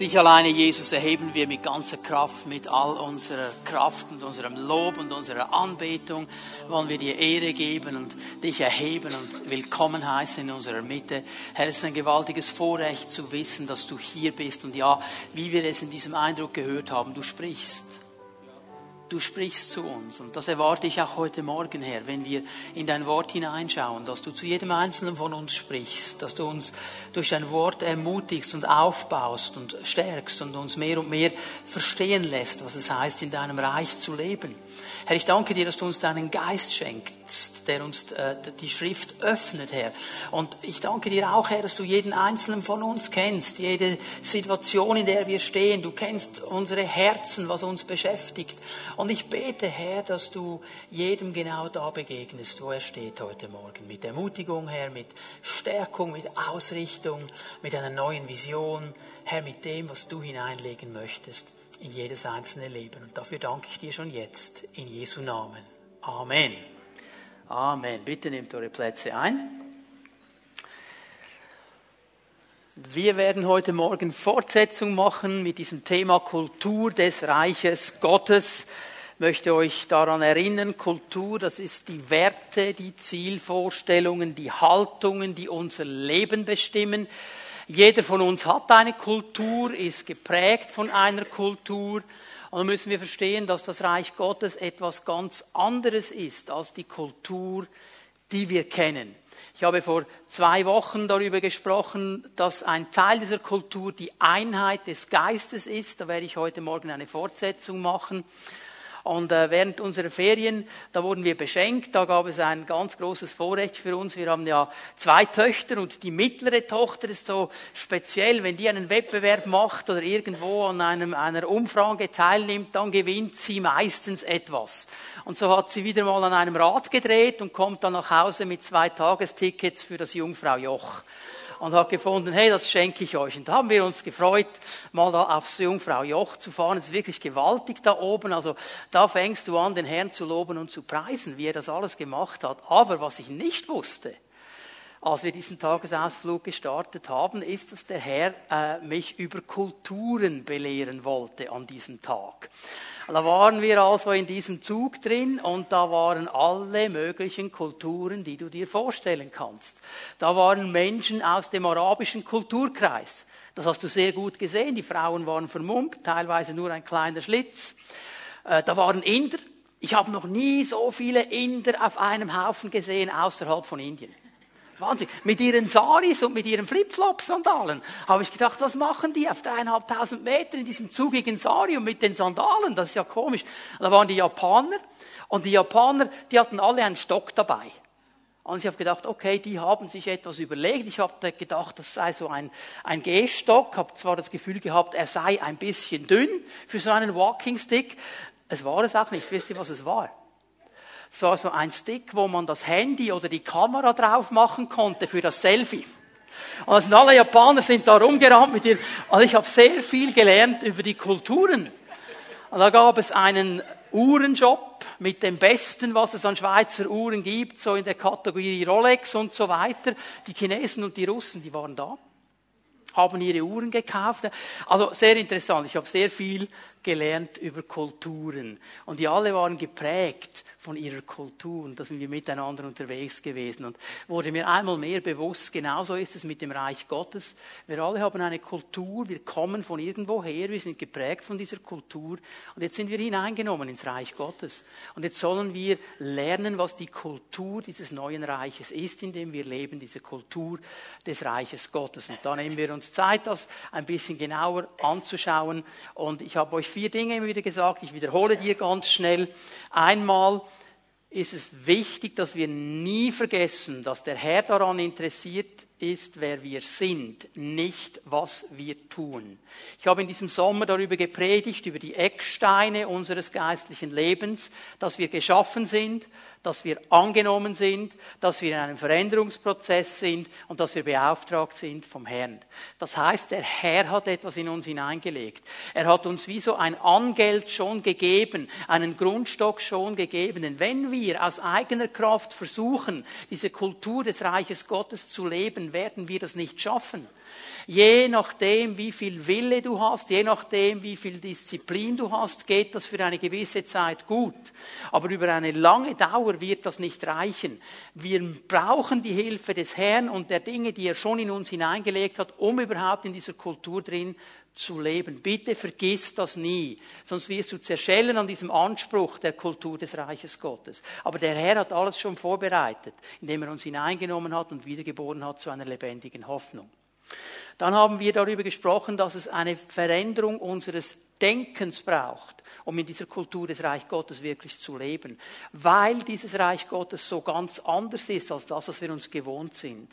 Dich alleine, Jesus, erheben wir mit ganzer Kraft, mit all unserer Kraft und unserem Lob und unserer Anbetung. Wollen wir dir Ehre geben und dich erheben und willkommen heißen in unserer Mitte. Herr, es ist ein gewaltiges Vorrecht zu wissen, dass du hier bist und ja, wie wir es in diesem Eindruck gehört haben, du sprichst du sprichst zu uns. Und das erwarte ich auch heute Morgen, Herr, wenn wir in dein Wort hineinschauen, dass du zu jedem Einzelnen von uns sprichst, dass du uns durch dein Wort ermutigst und aufbaust und stärkst und uns mehr und mehr verstehen lässt, was es heißt, in deinem Reich zu leben. Herr, ich danke dir, dass du uns deinen Geist schenkst, der uns äh, die Schrift öffnet, Herr. Und ich danke dir auch, Herr, dass du jeden einzelnen von uns kennst, jede Situation, in der wir stehen. Du kennst unsere Herzen, was uns beschäftigt. Und ich bete, Herr, dass du jedem genau da begegnest, wo er steht heute Morgen. Mit Ermutigung, Herr, mit Stärkung, mit Ausrichtung, mit einer neuen Vision, Herr, mit dem, was du hineinlegen möchtest in jedes einzelne Leben. Und dafür danke ich dir schon jetzt in Jesu Namen. Amen. Amen. Bitte nehmt eure Plätze ein. Wir werden heute Morgen Fortsetzung machen mit diesem Thema Kultur des Reiches Gottes. Ich möchte euch daran erinnern, Kultur, das ist die Werte, die Zielvorstellungen, die Haltungen, die unser Leben bestimmen. Jeder von uns hat eine Kultur, ist geprägt von einer Kultur. Und dann müssen wir verstehen, dass das Reich Gottes etwas ganz anderes ist als die Kultur, die wir kennen. Ich habe vor zwei Wochen darüber gesprochen, dass ein Teil dieser Kultur die Einheit des Geistes ist. Da werde ich heute Morgen eine Fortsetzung machen. Und äh, während unserer Ferien, da wurden wir beschenkt, da gab es ein ganz großes Vorrecht für uns. Wir haben ja zwei Töchter und die mittlere Tochter ist so speziell, wenn die einen Wettbewerb macht oder irgendwo an einem, einer Umfrage teilnimmt, dann gewinnt sie meistens etwas. Und so hat sie wieder mal an einem Rad gedreht und kommt dann nach Hause mit zwei Tagestickets für das Jungfrau Joch und hat gefunden, hey, das schenke ich euch. Und da haben wir uns gefreut, mal da aufs Jungfrau Joch zu fahren. Es ist wirklich gewaltig da oben. Also da fängst du an, den Herrn zu loben und zu preisen, wie er das alles gemacht hat. Aber was ich nicht wusste, als wir diesen Tagesausflug gestartet haben, ist, dass der Herr äh, mich über Kulturen belehren wollte an diesem Tag. Da waren wir also in diesem Zug drin und da waren alle möglichen Kulturen, die du dir vorstellen kannst. Da waren Menschen aus dem arabischen Kulturkreis. Das hast du sehr gut gesehen. Die Frauen waren vermummt, teilweise nur ein kleiner Schlitz. Äh, da waren Inder. Ich habe noch nie so viele Inder auf einem Haufen gesehen außerhalb von Indien. Wahnsinn. Mit ihren Saris und mit ihren Flipflop-Sandalen habe ich gedacht, was machen die auf dreieinhalbtausend Meter in diesem zugigen Sari und mit den Sandalen? Das ist ja komisch. Da waren die Japaner und die Japaner, die hatten alle einen Stock dabei. Und ich habe gedacht, okay, die haben sich etwas überlegt. Ich habe gedacht, das sei so ein, ein Gehstock. Habe zwar das Gefühl gehabt, er sei ein bisschen dünn für so einen Walking Stick. Es war es auch nicht. Wisst ihr, was es war? Es war so ein Stick, wo man das Handy oder die Kamera drauf machen konnte für das Selfie. Also alle Japaner sind da rumgerannt mit ihr. Und ich habe sehr viel gelernt über die Kulturen. Und da gab es einen Uhrenjob mit dem Besten, was es an Schweizer Uhren gibt, so in der Kategorie Rolex und so weiter. Die Chinesen und die Russen, die waren da, haben ihre Uhren gekauft. Also sehr interessant. Ich habe sehr viel gelernt über Kulturen. Und die alle waren geprägt von ihrer Kultur. Und da sind wir miteinander unterwegs gewesen. Und wurde mir einmal mehr bewusst, genauso ist es mit dem Reich Gottes. Wir alle haben eine Kultur, wir kommen von irgendwo her, wir sind geprägt von dieser Kultur. Und jetzt sind wir hineingenommen ins Reich Gottes. Und jetzt sollen wir lernen, was die Kultur dieses neuen Reiches ist, in dem wir leben, diese Kultur des Reiches Gottes. Und da nehmen wir uns Zeit, das ein bisschen genauer anzuschauen. Und ich habe euch vier Dinge immer wieder gesagt. Ich wiederhole dir ganz schnell. Einmal, ist es wichtig, dass wir nie vergessen, dass der Herr daran interessiert ist, wer wir sind, nicht was wir tun. Ich habe in diesem Sommer darüber gepredigt, über die Ecksteine unseres geistlichen Lebens, dass wir geschaffen sind, dass wir angenommen sind, dass wir in einem Veränderungsprozess sind und dass wir beauftragt sind vom Herrn. Das heißt, der Herr hat etwas in uns hineingelegt. Er hat uns wie so ein Angeld schon gegeben, einen Grundstock schon gegeben. Denn wenn wir aus eigener Kraft versuchen, diese Kultur des Reiches Gottes zu leben, Menschen werden wir das nicht schaffen. Je nachdem, wie viel Wille du hast, je nachdem, wie viel Disziplin du hast, geht das für eine gewisse Zeit gut. Aber über eine lange Dauer wird das nicht reichen. Wir brauchen die Hilfe des Herrn und der Dinge, die er schon in uns hineingelegt hat, um überhaupt in dieser Kultur drin zu leben. Bitte vergiss das nie, sonst wirst du zerschellen an diesem Anspruch der Kultur des Reiches Gottes. Aber der Herr hat alles schon vorbereitet, indem er uns hineingenommen hat und wiedergeboren hat zu einer lebendigen Hoffnung. Dann haben wir darüber gesprochen, dass es eine Veränderung unseres Denkens braucht, um in dieser Kultur des Reich Gottes wirklich zu leben, weil dieses Reich Gottes so ganz anders ist als das, was wir uns gewohnt sind.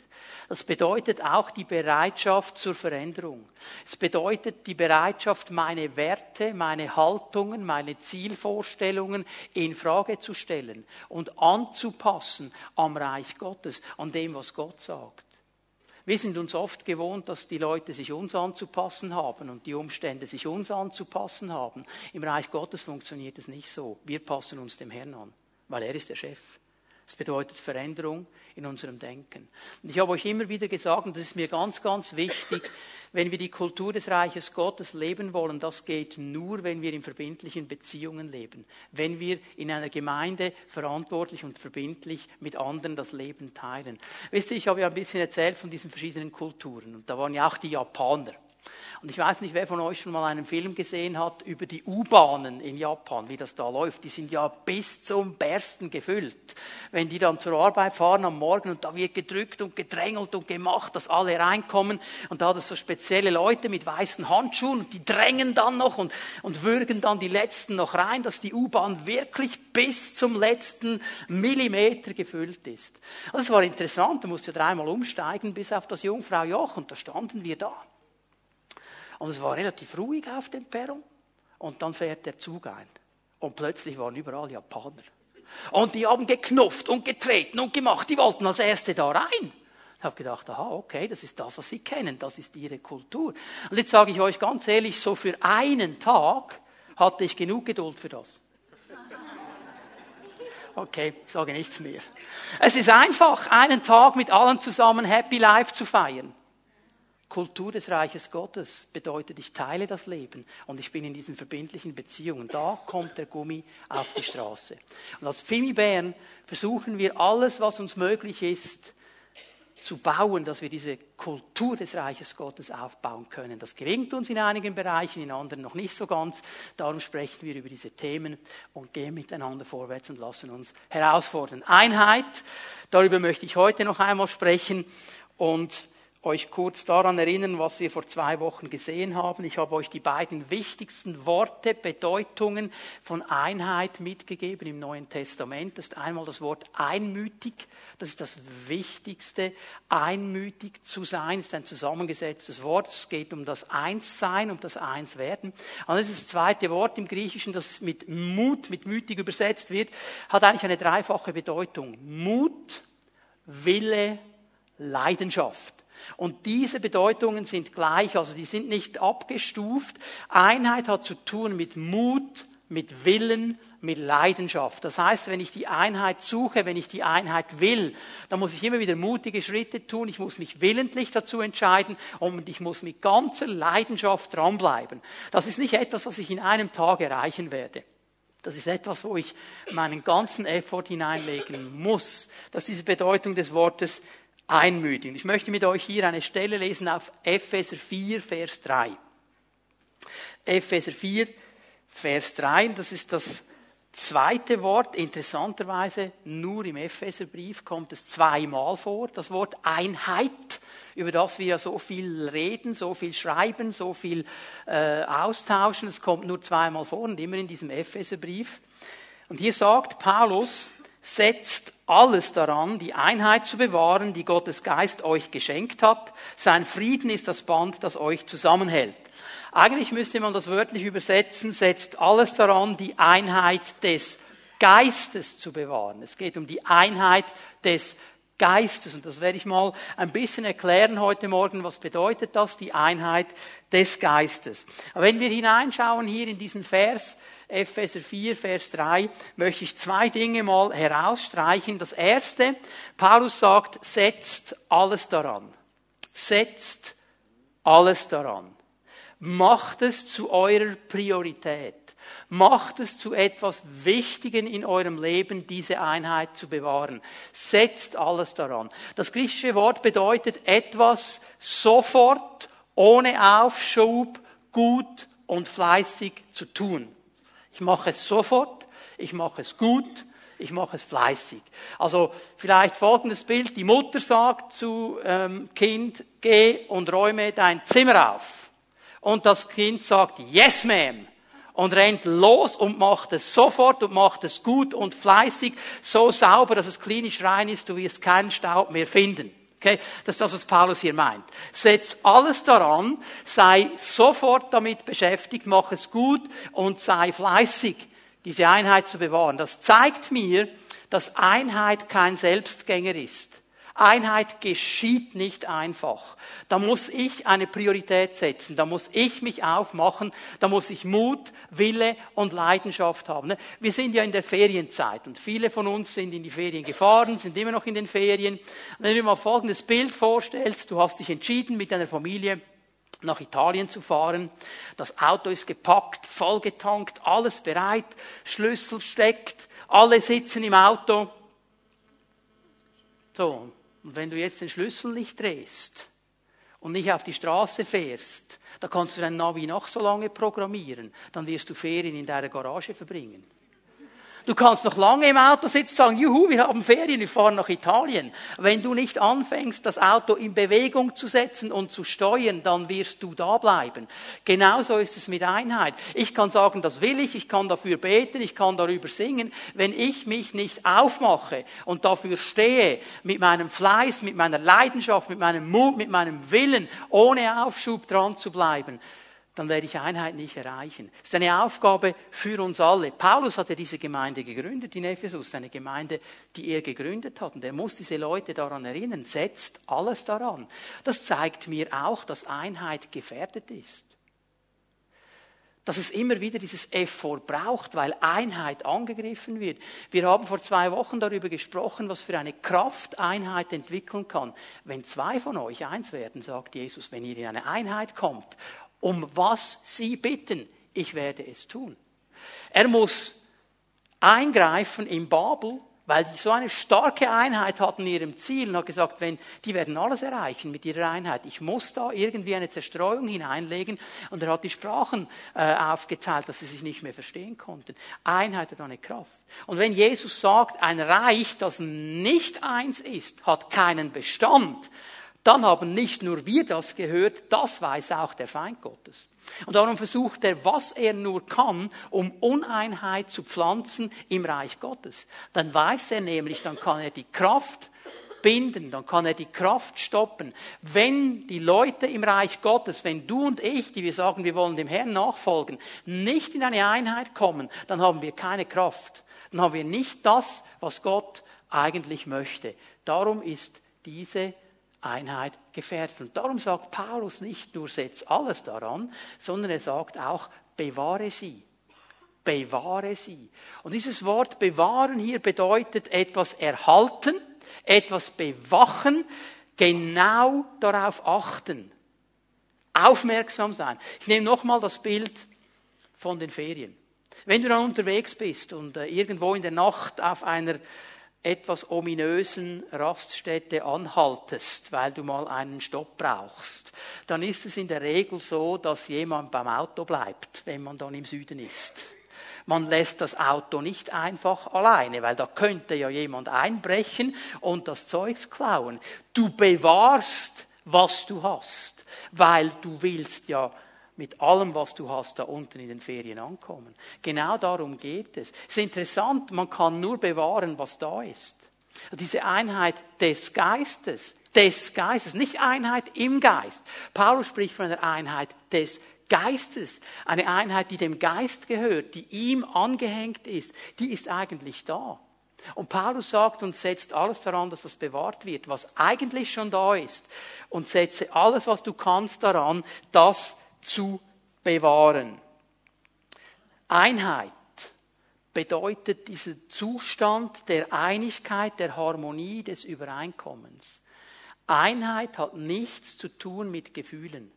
Das bedeutet auch die Bereitschaft zur Veränderung. Es bedeutet die Bereitschaft, meine Werte, meine Haltungen, meine Zielvorstellungen in Frage zu stellen und anzupassen am Reich Gottes, an dem, was Gott sagt. Wir sind uns oft gewohnt, dass die Leute sich uns anzupassen haben und die Umstände sich uns anzupassen haben. Im Reich Gottes funktioniert es nicht so. Wir passen uns dem Herrn an, weil er ist der Chef. Das bedeutet Veränderung in unserem Denken. Und ich habe euch immer wieder gesagt, und das ist mir ganz, ganz wichtig, wenn wir die Kultur des Reiches Gottes leben wollen, das geht nur, wenn wir in verbindlichen Beziehungen leben. Wenn wir in einer Gemeinde verantwortlich und verbindlich mit anderen das Leben teilen. Wisst ihr, ich habe ja ein bisschen erzählt von diesen verschiedenen Kulturen. Und da waren ja auch die Japaner. Und ich weiß nicht, wer von euch schon mal einen Film gesehen hat über die U-Bahnen in Japan, wie das da läuft. Die sind ja bis zum Bersten gefüllt. Wenn die dann zur Arbeit fahren am Morgen und da wird gedrückt und gedrängelt und gemacht, dass alle reinkommen. Und da hat es so spezielle Leute mit weißen Handschuhen und die drängen dann noch und, und würgen dann die Letzten noch rein, dass die U-Bahn wirklich bis zum letzten Millimeter gefüllt ist. Also es war interessant, da musste dreimal umsteigen bis auf das Jungfrau Joch und da standen wir da. Und es war relativ ruhig auf dem Perron. Und dann fährt der Zug ein. Und plötzlich waren überall Japaner. Und die haben geknufft und getreten und gemacht. Die wollten als Erste da rein. Ich habe gedacht, aha, okay, das ist das, was sie kennen. Das ist ihre Kultur. Und jetzt sage ich euch ganz ehrlich, so für einen Tag hatte ich genug Geduld für das. Okay, ich sage nichts mehr. Es ist einfach, einen Tag mit allen zusammen Happy Life zu feiern. Kultur des Reiches Gottes bedeutet, ich teile das Leben und ich bin in diesen verbindlichen Beziehungen. Da kommt der Gummi auf die Straße. Und als Fimi Bern versuchen wir alles, was uns möglich ist, zu bauen, dass wir diese Kultur des Reiches Gottes aufbauen können. Das gelingt uns in einigen Bereichen, in anderen noch nicht so ganz. Darum sprechen wir über diese Themen und gehen miteinander vorwärts und lassen uns herausfordern. Einheit, darüber möchte ich heute noch einmal sprechen und euch kurz daran erinnern, was wir vor zwei Wochen gesehen haben. Ich habe euch die beiden wichtigsten Worte, Bedeutungen von Einheit mitgegeben im Neuen Testament. Das ist einmal das Wort einmütig. Das ist das Wichtigste. Einmütig zu sein ist ein zusammengesetztes Wort. Es geht um das Einssein, um das Einswerden. Und das ist das zweite Wort im Griechischen, das mit Mut, mit mütig übersetzt wird, hat eigentlich eine dreifache Bedeutung. Mut, Wille, Leidenschaft. Und diese Bedeutungen sind gleich, also die sind nicht abgestuft. Einheit hat zu tun mit Mut, mit Willen, mit Leidenschaft. Das heißt, wenn ich die Einheit suche, wenn ich die Einheit will, dann muss ich immer wieder mutige Schritte tun. Ich muss mich willentlich dazu entscheiden und ich muss mit ganzer Leidenschaft dranbleiben. Das ist nicht etwas, was ich in einem Tag erreichen werde. Das ist etwas, wo ich meinen ganzen Effort hineinlegen muss. Das ist diese Bedeutung des Wortes einmütigen. Ich möchte mit euch hier eine Stelle lesen auf Epheser 4, Vers 3. Epheser 4, Vers 3, das ist das zweite Wort. Interessanterweise, nur im Epheserbrief kommt es zweimal vor, das Wort Einheit, über das wir ja so viel reden, so viel schreiben, so viel äh, austauschen. Es kommt nur zweimal vor und immer in diesem Epheserbrief. Und hier sagt Paulus, setzt alles daran, die Einheit zu bewahren, die Gottes Geist euch geschenkt hat. Sein Frieden ist das Band, das euch zusammenhält. Eigentlich müsste man das wörtlich übersetzen, setzt alles daran, die Einheit des Geistes zu bewahren. Es geht um die Einheit des Geistes. Und das werde ich mal ein bisschen erklären heute Morgen. Was bedeutet das? Die Einheit des Geistes. Aber wenn wir hineinschauen hier in diesen Vers, Epheser 4, Vers 3, möchte ich zwei Dinge mal herausstreichen. Das erste, Paulus sagt, setzt alles daran. setzt alles daran. Macht es zu eurer Priorität. Macht es zu etwas Wichtigen in eurem Leben, diese Einheit zu bewahren. Setzt alles daran. Das griechische Wort bedeutet etwas sofort, ohne Aufschub, gut und fleißig zu tun. Ich mache es sofort, ich mache es gut, ich mache es fleißig. Also vielleicht folgendes Bild. Die Mutter sagt zu ähm, Kind, geh und räume dein Zimmer auf. Und das Kind sagt, yes ma'am und rennt los und macht es sofort und macht es gut und fleißig, so sauber, dass es klinisch rein ist, du wirst keinen Staub mehr finden. Okay? Das ist das, was Paulus hier meint. Setz alles daran, sei sofort damit beschäftigt, mach es gut und sei fleißig, diese Einheit zu bewahren. Das zeigt mir, dass Einheit kein Selbstgänger ist. Einheit geschieht nicht einfach. Da muss ich eine Priorität setzen, da muss ich mich aufmachen, da muss ich Mut, Wille und Leidenschaft haben. Wir sind ja in der Ferienzeit und viele von uns sind in die Ferien gefahren, sind immer noch in den Ferien. Wenn du dir mal folgendes Bild vorstellst, du hast dich entschieden, mit deiner Familie nach Italien zu fahren. Das Auto ist gepackt, vollgetankt, alles bereit, Schlüssel steckt, alle sitzen im Auto. So, und wenn du jetzt den Schlüssel nicht drehst und nicht auf die Straße fährst, da kannst du dein Navi noch so lange programmieren, dann wirst du Ferien in deiner Garage verbringen. Du kannst noch lange im Auto sitzen sagen, juhu, wir haben Ferien, wir fahren nach Italien. Wenn du nicht anfängst, das Auto in Bewegung zu setzen und zu steuern, dann wirst du da bleiben. Genauso ist es mit Einheit. Ich kann sagen, das will ich, ich kann dafür beten, ich kann darüber singen. Wenn ich mich nicht aufmache und dafür stehe, mit meinem Fleiß, mit meiner Leidenschaft, mit meinem Mut, mit meinem Willen, ohne Aufschub dran zu bleiben, dann werde ich Einheit nicht erreichen. Das ist eine Aufgabe für uns alle. Paulus hat ja diese Gemeinde gegründet in Ephesus, eine Gemeinde, die er gegründet hat. Und er muss diese Leute daran erinnern, setzt alles daran. Das zeigt mir auch, dass Einheit gefährdet ist. Dass es immer wieder dieses Effort braucht, weil Einheit angegriffen wird. Wir haben vor zwei Wochen darüber gesprochen, was für eine Kraft Einheit entwickeln kann. Wenn zwei von euch eins werden, sagt Jesus, wenn ihr in eine Einheit kommt um was Sie bitten, ich werde es tun. Er muss eingreifen in Babel, weil die so eine starke Einheit hatten in ihrem Ziel und hat gesagt, wenn, die werden alles erreichen mit ihrer Einheit. Ich muss da irgendwie eine Zerstreuung hineinlegen. Und er hat die Sprachen äh, aufgeteilt, dass sie sich nicht mehr verstehen konnten. Einheit hat eine Kraft. Und wenn Jesus sagt, ein Reich, das nicht eins ist, hat keinen Bestand, dann haben nicht nur wir das gehört, das weiß auch der Feind Gottes. Und darum versucht er, was er nur kann, um Uneinheit zu pflanzen im Reich Gottes. Dann weiß er nämlich, dann kann er die Kraft binden, dann kann er die Kraft stoppen. Wenn die Leute im Reich Gottes, wenn du und ich, die wir sagen, wir wollen dem Herrn nachfolgen, nicht in eine Einheit kommen, dann haben wir keine Kraft. Dann haben wir nicht das, was Gott eigentlich möchte. Darum ist diese Einheit gefährdet. Und darum sagt Paulus nicht nur, setz alles daran, sondern er sagt auch, bewahre sie. Bewahre sie. Und dieses Wort bewahren hier bedeutet etwas erhalten, etwas bewachen, genau darauf achten. Aufmerksam sein. Ich nehme nochmal das Bild von den Ferien. Wenn du dann unterwegs bist und äh, irgendwo in der Nacht auf einer etwas ominösen Raststätte anhaltest, weil du mal einen Stopp brauchst, dann ist es in der Regel so, dass jemand beim Auto bleibt, wenn man dann im Süden ist. Man lässt das Auto nicht einfach alleine, weil da könnte ja jemand einbrechen und das Zeugs klauen. Du bewahrst, was du hast, weil du willst ja mit allem, was du hast, da unten in den Ferien ankommen. Genau darum geht es. Es ist interessant, man kann nur bewahren, was da ist. Diese Einheit des Geistes, des Geistes, nicht Einheit im Geist. Paulus spricht von einer Einheit des Geistes, eine Einheit, die dem Geist gehört, die ihm angehängt ist, die ist eigentlich da. Und Paulus sagt und setzt alles daran, dass das bewahrt wird, was eigentlich schon da ist. Und setze alles, was du kannst daran, dass zu bewahren. Einheit bedeutet diesen Zustand der Einigkeit, der Harmonie, des Übereinkommens. Einheit hat nichts zu tun mit Gefühlen.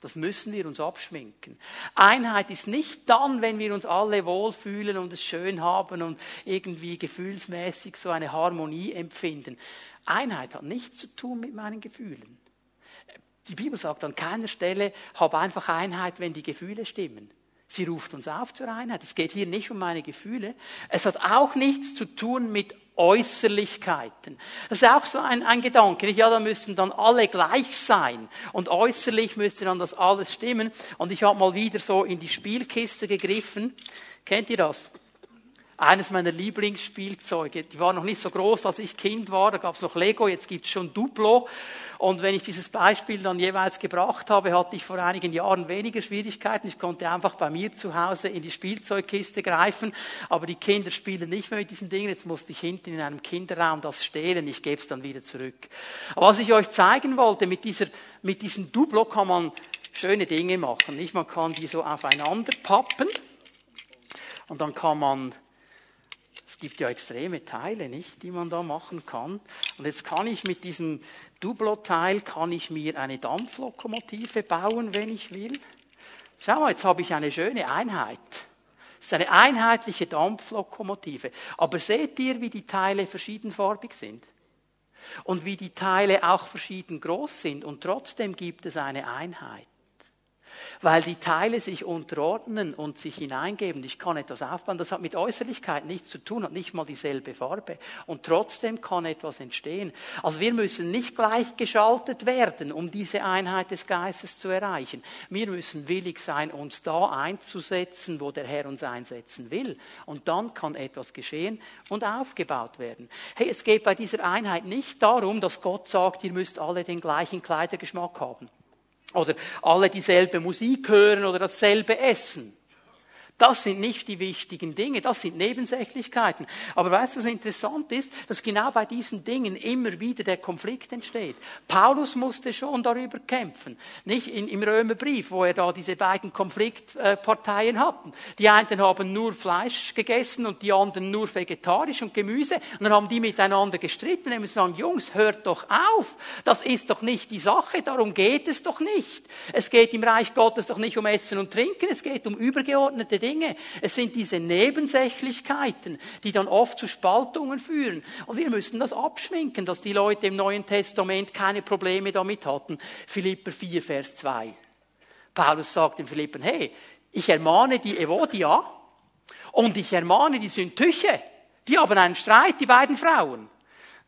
Das müssen wir uns abschminken. Einheit ist nicht dann, wenn wir uns alle wohlfühlen und es schön haben und irgendwie gefühlsmäßig so eine Harmonie empfinden. Einheit hat nichts zu tun mit meinen Gefühlen. Die Bibel sagt an keiner Stelle, hab einfach Einheit, wenn die Gefühle stimmen. Sie ruft uns auf zur Einheit. Es geht hier nicht um meine Gefühle. Es hat auch nichts zu tun mit Äußerlichkeiten. Das ist auch so ein, ein Gedanke. Ja, da müssen dann alle gleich sein. Und äußerlich müsste dann das alles stimmen. Und ich habe mal wieder so in die Spielkiste gegriffen. Kennt ihr das? Eines meiner Lieblingsspielzeuge. Die war noch nicht so groß, als ich Kind war. Da gab es noch Lego, jetzt gibt es schon Duplo. Und wenn ich dieses Beispiel dann jeweils gebracht habe, hatte ich vor einigen Jahren weniger Schwierigkeiten. Ich konnte einfach bei mir zu Hause in die Spielzeugkiste greifen. Aber die Kinder spielen nicht mehr mit diesen Dingen. Jetzt musste ich hinten in einem Kinderraum das stehlen. Ich gebe es dann wieder zurück. Aber was ich euch zeigen wollte, mit, dieser, mit diesem Duplo kann man schöne Dinge machen. Nicht? Man kann die so aufeinander pappen. Und dann kann man es gibt ja extreme Teile, nicht, die man da machen kann. Und jetzt kann ich mit diesem Dublo-Teil kann ich mir eine Dampflokomotive bauen, wenn ich will. Schau mal, jetzt habe ich eine schöne Einheit. Es ist eine einheitliche Dampflokomotive. Aber seht ihr, wie die Teile verschiedenfarbig sind? Und wie die Teile auch verschieden groß sind. Und trotzdem gibt es eine Einheit weil die Teile sich unterordnen und sich hineingeben. Ich kann etwas aufbauen. Das hat mit Äußerlichkeit nichts zu tun, hat nicht mal dieselbe Farbe. Und trotzdem kann etwas entstehen. Also wir müssen nicht gleichgeschaltet werden, um diese Einheit des Geistes zu erreichen. Wir müssen willig sein, uns da einzusetzen, wo der Herr uns einsetzen will. Und dann kann etwas geschehen und aufgebaut werden. Hey, es geht bei dieser Einheit nicht darum, dass Gott sagt, ihr müsst alle den gleichen Kleidergeschmack haben oder alle dieselbe Musik hören oder dasselbe essen. Das sind nicht die wichtigen Dinge, das sind Nebensächlichkeiten. Aber weißt du, was interessant ist? Dass genau bei diesen Dingen immer wieder der Konflikt entsteht. Paulus musste schon darüber kämpfen. Nicht in, im Römerbrief, wo er da diese beiden Konfliktparteien hatten. Die einen haben nur Fleisch gegessen und die anderen nur vegetarisch und Gemüse. Und dann haben die miteinander gestritten. Und sagen, Jungs, hört doch auf. Das ist doch nicht die Sache. Darum geht es doch nicht. Es geht im Reich Gottes doch nicht um Essen und Trinken. Es geht um übergeordnete Dinge. Dinge. Es sind diese Nebensächlichkeiten, die dann oft zu Spaltungen führen. Und wir müssen das abschminken, dass die Leute im Neuen Testament keine Probleme damit hatten. Philipper 4, Vers 2. Paulus sagt in Philippen, hey, ich ermahne die Evodia und ich ermahne die Syntyche. Die haben einen Streit, die beiden Frauen.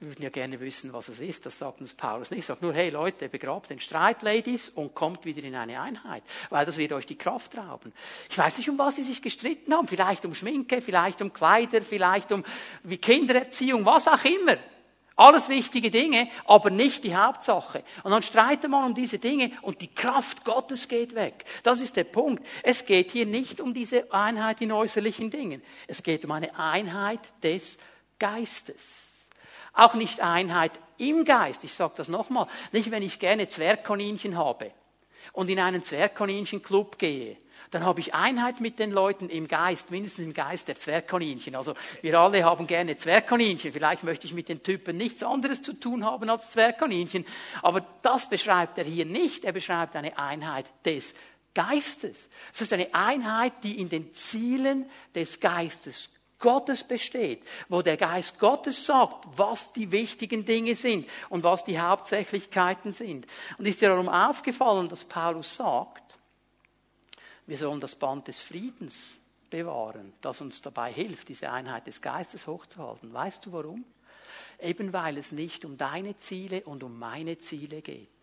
Wir würden ja gerne wissen, was es ist. Das sagt uns Paulus nicht. Er sagt nur, hey Leute, begrabt den Streit, Ladies, und kommt wieder in eine Einheit. Weil das wird euch die Kraft rauben. Ich weiß nicht, um was sie sich gestritten haben. Vielleicht um Schminke, vielleicht um Kleider, vielleicht um wie Kindererziehung, was auch immer. Alles wichtige Dinge, aber nicht die Hauptsache. Und dann streitet man um diese Dinge und die Kraft Gottes geht weg. Das ist der Punkt. Es geht hier nicht um diese Einheit in äußerlichen Dingen. Es geht um eine Einheit des Geistes. Auch nicht Einheit im Geist. Ich sage das nochmal. Nicht, wenn ich gerne Zwergkaninchen habe und in einen Zwergkaninchenclub gehe. Dann habe ich Einheit mit den Leuten im Geist, mindestens im Geist der Zwergkaninchen. Also wir alle haben gerne Zwergkaninchen. Vielleicht möchte ich mit den Typen nichts anderes zu tun haben als Zwergkaninchen. Aber das beschreibt er hier nicht. Er beschreibt eine Einheit des Geistes. Das ist eine Einheit, die in den Zielen des Geistes Gottes besteht, wo der Geist Gottes sagt, was die wichtigen Dinge sind und was die Hauptsächlichkeiten sind. Und ist dir darum aufgefallen, dass Paulus sagt, wir sollen das Band des Friedens bewahren, das uns dabei hilft, diese Einheit des Geistes hochzuhalten. Weißt du warum? Eben weil es nicht um deine Ziele und um meine Ziele geht.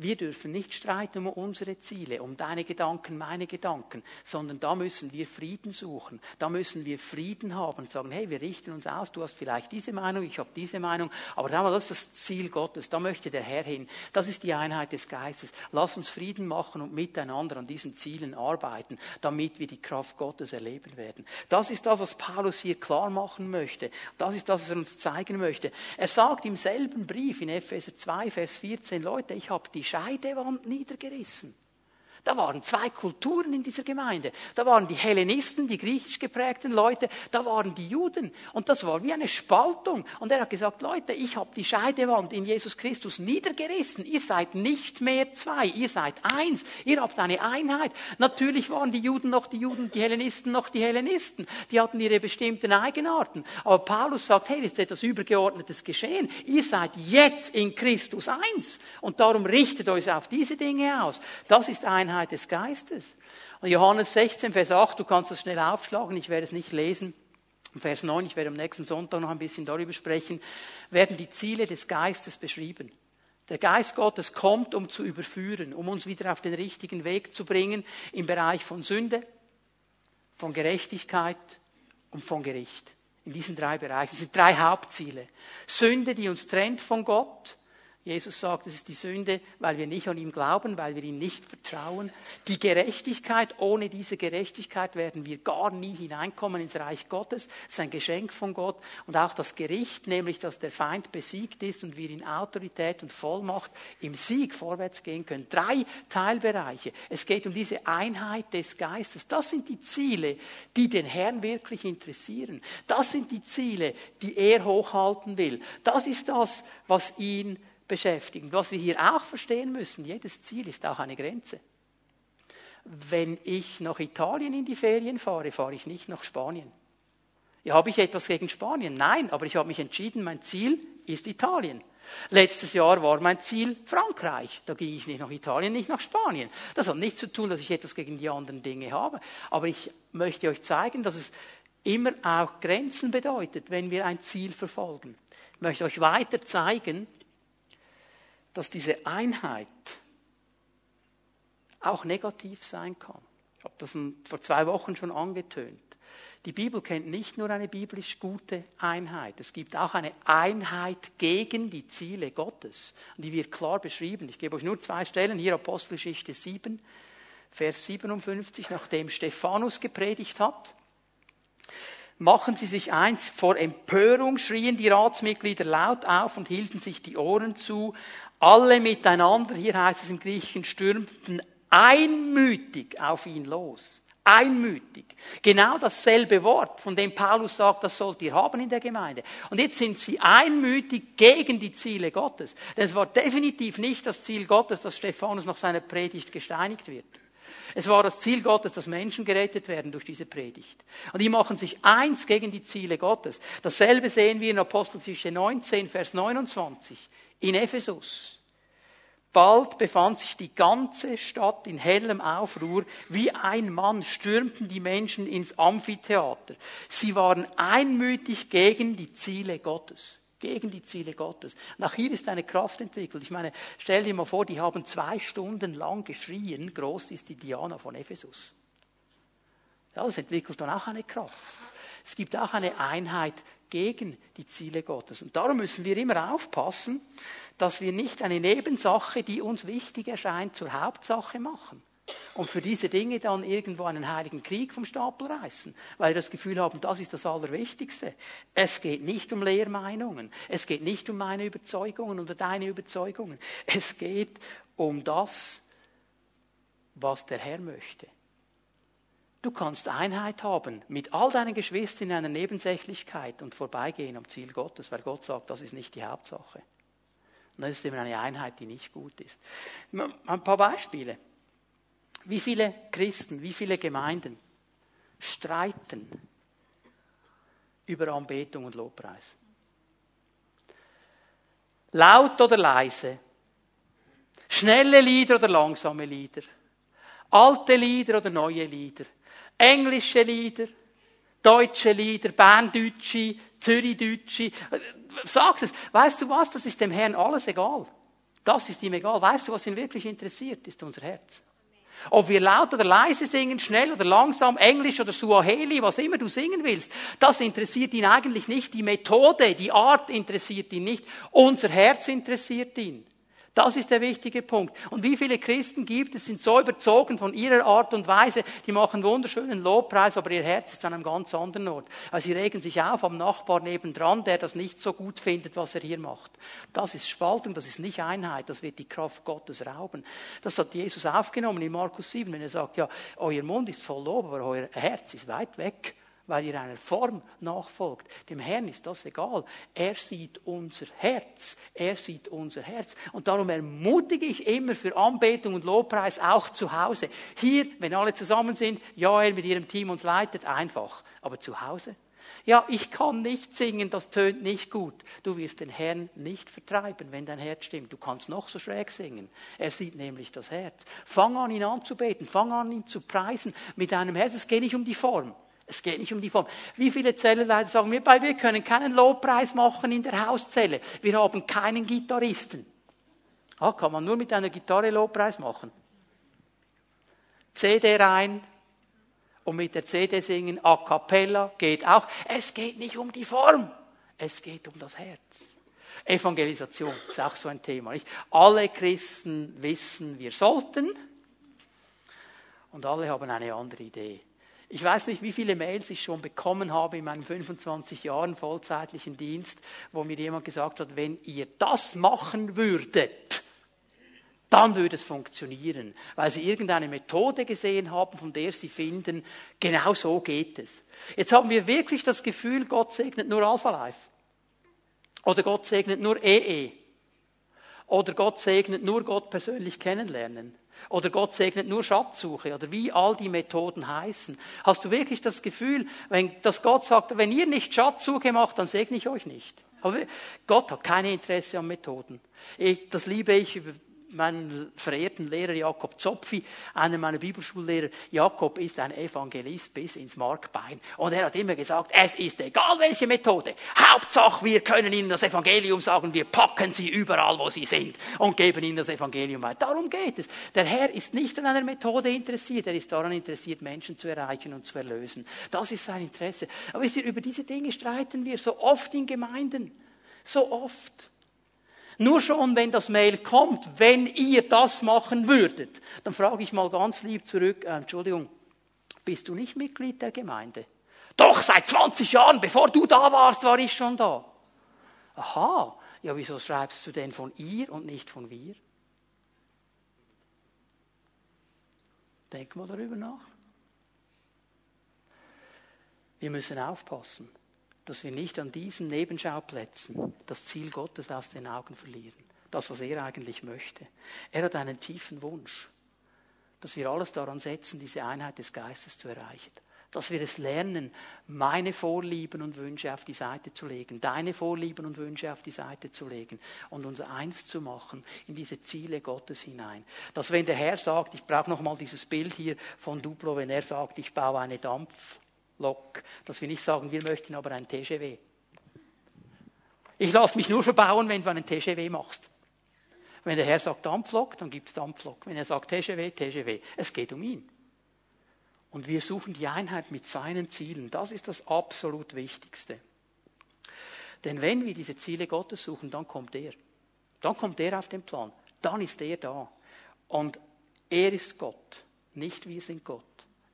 Wir dürfen nicht streiten um unsere Ziele, um deine Gedanken, meine Gedanken, sondern da müssen wir Frieden suchen. Da müssen wir Frieden haben und sagen, hey, wir richten uns aus, du hast vielleicht diese Meinung, ich habe diese Meinung, aber das ist das Ziel Gottes, da möchte der Herr hin. Das ist die Einheit des Geistes. Lass uns Frieden machen und miteinander an diesen Zielen arbeiten, damit wir die Kraft Gottes erleben werden. Das ist das, was Paulus hier klar machen möchte. Das ist das, was er uns zeigen möchte. Er sagt im selben Brief in Epheser 2, Vers 14, Leute, ich habe die Scheidewand niedergerissen. Da waren zwei Kulturen in dieser Gemeinde. Da waren die Hellenisten, die griechisch geprägten Leute, da waren die Juden. Und das war wie eine Spaltung. Und er hat gesagt, Leute, ich habe die Scheidewand in Jesus Christus niedergerissen. Ihr seid nicht mehr zwei, ihr seid eins. Ihr habt eine Einheit. Natürlich waren die Juden noch die Juden, die Hellenisten noch die Hellenisten. Die hatten ihre bestimmten Eigenarten. Aber Paulus sagt, hey, ist etwas Übergeordnetes geschehen. Ihr seid jetzt in Christus eins. Und darum richtet euch auf diese Dinge aus. Das ist Einheit des Geistes. Und Johannes 16, Vers 8, du kannst das schnell aufschlagen, ich werde es nicht lesen. Vers 9, ich werde am nächsten Sonntag noch ein bisschen darüber sprechen, werden die Ziele des Geistes beschrieben. Der Geist Gottes kommt, um zu überführen, um uns wieder auf den richtigen Weg zu bringen im Bereich von Sünde, von Gerechtigkeit und von Gericht. In diesen drei Bereichen. Das sind drei Hauptziele. Sünde, die uns trennt von Gott. Jesus sagt, es ist die Sünde, weil wir nicht an ihm glauben, weil wir ihm nicht vertrauen. Die Gerechtigkeit, ohne diese Gerechtigkeit werden wir gar nie hineinkommen ins Reich Gottes. Das ist ein Geschenk von Gott. Und auch das Gericht, nämlich dass der Feind besiegt ist und wir in Autorität und Vollmacht im Sieg vorwärts gehen können. Drei Teilbereiche. Es geht um diese Einheit des Geistes. Das sind die Ziele, die den Herrn wirklich interessieren. Das sind die Ziele, die er hochhalten will. Das ist das, was ihn beschäftigen. Was wir hier auch verstehen müssen, jedes Ziel ist auch eine Grenze. Wenn ich nach Italien in die Ferien fahre, fahre ich nicht nach Spanien. Ja, habe ich etwas gegen Spanien? Nein, aber ich habe mich entschieden, mein Ziel ist Italien. Letztes Jahr war mein Ziel Frankreich. Da ging ich nicht nach Italien, nicht nach Spanien. Das hat nichts zu tun, dass ich etwas gegen die anderen Dinge habe. Aber ich möchte euch zeigen, dass es immer auch Grenzen bedeutet, wenn wir ein Ziel verfolgen. Ich möchte euch weiter zeigen, dass diese Einheit auch negativ sein kann. Ich habe das vor zwei Wochen schon angetönt. Die Bibel kennt nicht nur eine biblisch gute Einheit, es gibt auch eine Einheit gegen die Ziele Gottes. Die wird klar beschrieben. Ich gebe euch nur zwei Stellen, hier Apostelgeschichte 7, Vers 57, nachdem Stephanus gepredigt hat. Machen Sie sich eins, vor Empörung schrien die Ratsmitglieder laut auf und hielten sich die Ohren zu. Alle miteinander, hier heißt es im Griechischen, stürmten einmütig auf ihn los. Einmütig. Genau dasselbe Wort, von dem Paulus sagt, das sollt ihr haben in der Gemeinde. Und jetzt sind sie einmütig gegen die Ziele Gottes. Denn es war definitiv nicht das Ziel Gottes, dass Stephanus nach seiner Predigt gesteinigt wird. Es war das Ziel Gottes, dass Menschen gerettet werden durch diese Predigt. Und die machen sich eins gegen die Ziele Gottes. Dasselbe sehen wir in Apostelgeschichte 19, Vers 29 in Ephesus. Bald befand sich die ganze Stadt in hellem Aufruhr. Wie ein Mann stürmten die Menschen ins Amphitheater. Sie waren einmütig gegen die Ziele Gottes. Gegen die Ziele Gottes. Nach hier ist eine Kraft entwickelt. Ich meine, stell dir mal vor, die haben zwei Stunden lang geschrien, groß ist die Diana von Ephesus. Ja, das entwickelt dann auch eine Kraft. Es gibt auch eine Einheit gegen die Ziele Gottes. Und darum müssen wir immer aufpassen, dass wir nicht eine Nebensache, die uns wichtig erscheint, zur Hauptsache machen. Und für diese Dinge dann irgendwo einen heiligen Krieg vom Stapel reißen, weil wir das Gefühl haben, das ist das Allerwichtigste. Es geht nicht um Lehrmeinungen, es geht nicht um meine Überzeugungen oder deine Überzeugungen. Es geht um das, was der Herr möchte. Du kannst Einheit haben mit all deinen Geschwistern in einer Nebensächlichkeit und vorbeigehen am Ziel Gottes, weil Gott sagt, das ist nicht die Hauptsache. Und das ist eben eine Einheit, die nicht gut ist. Ein paar Beispiele. Wie viele Christen, wie viele Gemeinden streiten über Anbetung und Lobpreis? Laut oder leise? Schnelle Lieder oder langsame Lieder? Alte Lieder oder neue Lieder? Englische Lieder, deutsche Lieder, Berndeutsche, Zürichdeutsche. Sag es. Weißt du was? Das ist dem Herrn alles egal. Das ist ihm egal. Weißt du, was ihn wirklich interessiert? Ist unser Herz. Ob wir laut oder leise singen, schnell oder langsam, Englisch oder Suaheli, was immer du singen willst, das interessiert ihn eigentlich nicht. Die Methode, die Art interessiert ihn nicht. Unser Herz interessiert ihn. Das ist der wichtige Punkt. Und wie viele Christen gibt es, sind so überzogen von ihrer Art und Weise, die machen wunderschönen Lobpreis, aber ihr Herz ist an einem ganz anderen Ort. Also sie regen sich auf am Nachbar nebendran, der das nicht so gut findet, was er hier macht. Das ist Spaltung, das ist nicht Einheit, das wird die Kraft Gottes rauben. Das hat Jesus aufgenommen in Markus 7, wenn er sagt, ja, euer Mund ist voll Lob, aber euer Herz ist weit weg weil ihr einer Form nachfolgt. Dem Herrn ist das egal. Er sieht unser Herz. Er sieht unser Herz. Und darum ermutige ich immer für Anbetung und Lobpreis auch zu Hause. Hier, wenn alle zusammen sind, Joel mit ihrem Team uns leitet, einfach. Aber zu Hause? Ja, ich kann nicht singen, das tönt nicht gut. Du wirst den Herrn nicht vertreiben, wenn dein Herz stimmt. Du kannst noch so schräg singen. Er sieht nämlich das Herz. Fang an, ihn anzubeten. Fang an, ihn zu preisen mit deinem Herz. Es geht nicht um die Form. Es geht nicht um die Form. Wie viele Zellenleiter sagen mir, wir können keinen Lobpreis machen in der Hauszelle. Wir haben keinen Gitarristen. Ah, kann man nur mit einer Gitarre Lobpreis machen. CD rein und mit der CD singen, a cappella, geht auch. Es geht nicht um die Form. Es geht um das Herz. Evangelisation ist auch so ein Thema. Nicht? Alle Christen wissen, wir sollten. Und alle haben eine andere Idee. Ich weiß nicht, wie viele Mails ich schon bekommen habe in meinen 25 Jahren vollzeitlichen Dienst, wo mir jemand gesagt hat, wenn ihr das machen würdet, dann würde es funktionieren, weil sie irgendeine Methode gesehen haben, von der sie finden, genau so geht es. Jetzt haben wir wirklich das Gefühl, Gott segnet nur Alpha Life. Oder Gott segnet nur EE. E. Oder Gott segnet nur Gott persönlich kennenlernen. Oder Gott segnet nur Schatzsuche oder wie all die Methoden heißen. Hast du wirklich das Gefühl, wenn, dass Gott sagt, wenn ihr nicht Schatzsuche macht, dann segne ich euch nicht? Aber Gott hat kein Interesse an Methoden. Ich, das liebe ich meinen verehrten Lehrer Jakob Zopfi, einer meiner Bibelschullehrer. Jakob ist ein Evangelist bis ins Markbein. Und er hat immer gesagt, es ist egal welche Methode. Hauptsache, wir können ihnen das Evangelium sagen, wir packen sie überall, wo sie sind und geben ihnen das Evangelium weiter. Darum geht es. Der Herr ist nicht an einer Methode interessiert, er ist daran interessiert, Menschen zu erreichen und zu erlösen. Das ist sein Interesse. Aber wisst ihr, über diese Dinge streiten wir so oft in Gemeinden. So oft. Nur schon, wenn das Mail kommt, wenn ihr das machen würdet, dann frage ich mal ganz lieb zurück, äh, Entschuldigung, bist du nicht Mitglied der Gemeinde? Doch, seit 20 Jahren, bevor du da warst, war ich schon da. Aha, ja, wieso schreibst du denn von ihr und nicht von wir? Denk mal darüber nach. Wir müssen aufpassen dass wir nicht an diesen Nebenschauplätzen das Ziel Gottes aus den Augen verlieren. Das, was er eigentlich möchte. Er hat einen tiefen Wunsch, dass wir alles daran setzen, diese Einheit des Geistes zu erreichen. Dass wir es lernen, meine Vorlieben und Wünsche auf die Seite zu legen, deine Vorlieben und Wünsche auf die Seite zu legen und uns eins zu machen in diese Ziele Gottes hinein. Dass wenn der Herr sagt, ich brauche nochmal dieses Bild hier von Duplo, wenn er sagt, ich baue eine Dampf, Lok, dass wir nicht sagen, wir möchten aber ein TGW. Ich lasse mich nur verbauen, wenn du einen TGW machst. Wenn der Herr sagt Dampflok, dann gibt es Dampflok. Wenn er sagt TGW, TGW. Es geht um ihn. Und wir suchen die Einheit mit seinen Zielen. Das ist das absolut Wichtigste. Denn wenn wir diese Ziele Gottes suchen, dann kommt er. Dann kommt er auf den Plan. Dann ist er da. Und er ist Gott, nicht wir sind Gott.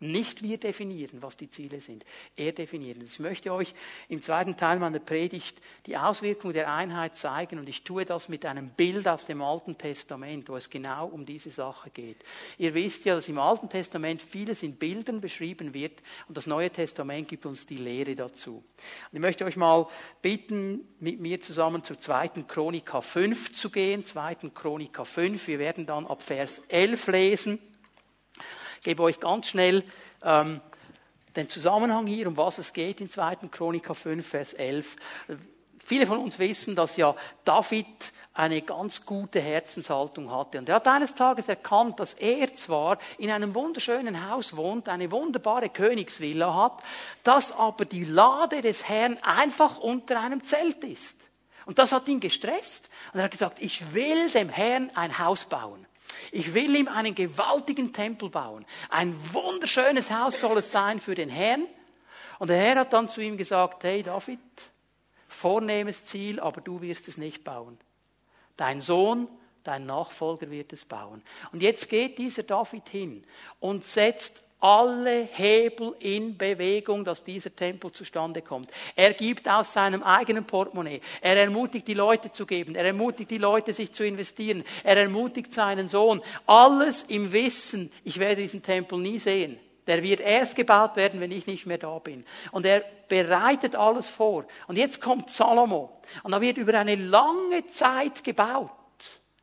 Nicht wir definieren, was die Ziele sind. Er definiert. Ich möchte euch im zweiten Teil meiner Predigt die Auswirkung der Einheit zeigen und ich tue das mit einem Bild aus dem Alten Testament, wo es genau um diese Sache geht. Ihr wisst ja, dass im Alten Testament vieles in Bildern beschrieben wird und das Neue Testament gibt uns die Lehre dazu. Und ich möchte euch mal bitten, mit mir zusammen zur zweiten Chronika 5 zu gehen. Zweiten Chronika 5. Wir werden dann ab Vers 11 lesen. Gebe euch ganz schnell ähm, den Zusammenhang hier, um was es geht in 2. Chroniker 5, Vers 11. Viele von uns wissen, dass ja David eine ganz gute Herzenshaltung hatte. Und er hat eines Tages erkannt, dass er zwar in einem wunderschönen Haus wohnt, eine wunderbare Königsvilla hat, dass aber die Lade des Herrn einfach unter einem Zelt ist. Und das hat ihn gestresst. Und er hat gesagt, ich will dem Herrn ein Haus bauen. Ich will ihm einen gewaltigen Tempel bauen. Ein wunderschönes Haus soll es sein für den Herrn. Und der Herr hat dann zu ihm gesagt, hey David, vornehmes Ziel, aber du wirst es nicht bauen. Dein Sohn dein Nachfolger wird es bauen. Und jetzt geht dieser David hin und setzt alle Hebel in Bewegung, dass dieser Tempel zustande kommt. Er gibt aus seinem eigenen Portemonnaie. Er ermutigt die Leute zu geben. Er ermutigt die Leute, sich zu investieren. Er ermutigt seinen Sohn. Alles im Wissen, ich werde diesen Tempel nie sehen. Der wird erst gebaut werden, wenn ich nicht mehr da bin. Und er bereitet alles vor. Und jetzt kommt Salomo. Und da wird über eine lange Zeit gebaut.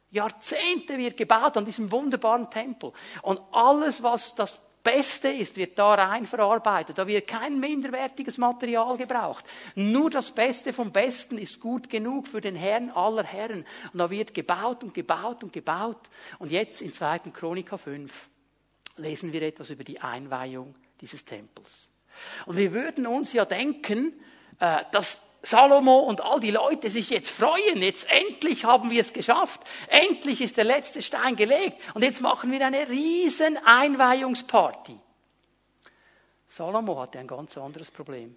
Jahrzehnte wird gebaut an diesem wunderbaren Tempel. Und alles, was das Beste ist, wird da rein verarbeitet. Da wird kein minderwertiges Material gebraucht. Nur das Beste vom Besten ist gut genug für den Herrn aller Herren. Und da wird gebaut und gebaut und gebaut. Und jetzt in 2. Chronika 5 lesen wir etwas über die Einweihung dieses Tempels. Und wir würden uns ja denken, äh, dass Salomo und all die Leute sich jetzt freuen. Jetzt endlich haben wir es geschafft. Endlich ist der letzte Stein gelegt. Und jetzt machen wir eine riesen Einweihungsparty. Salomo hatte ein ganz anderes Problem.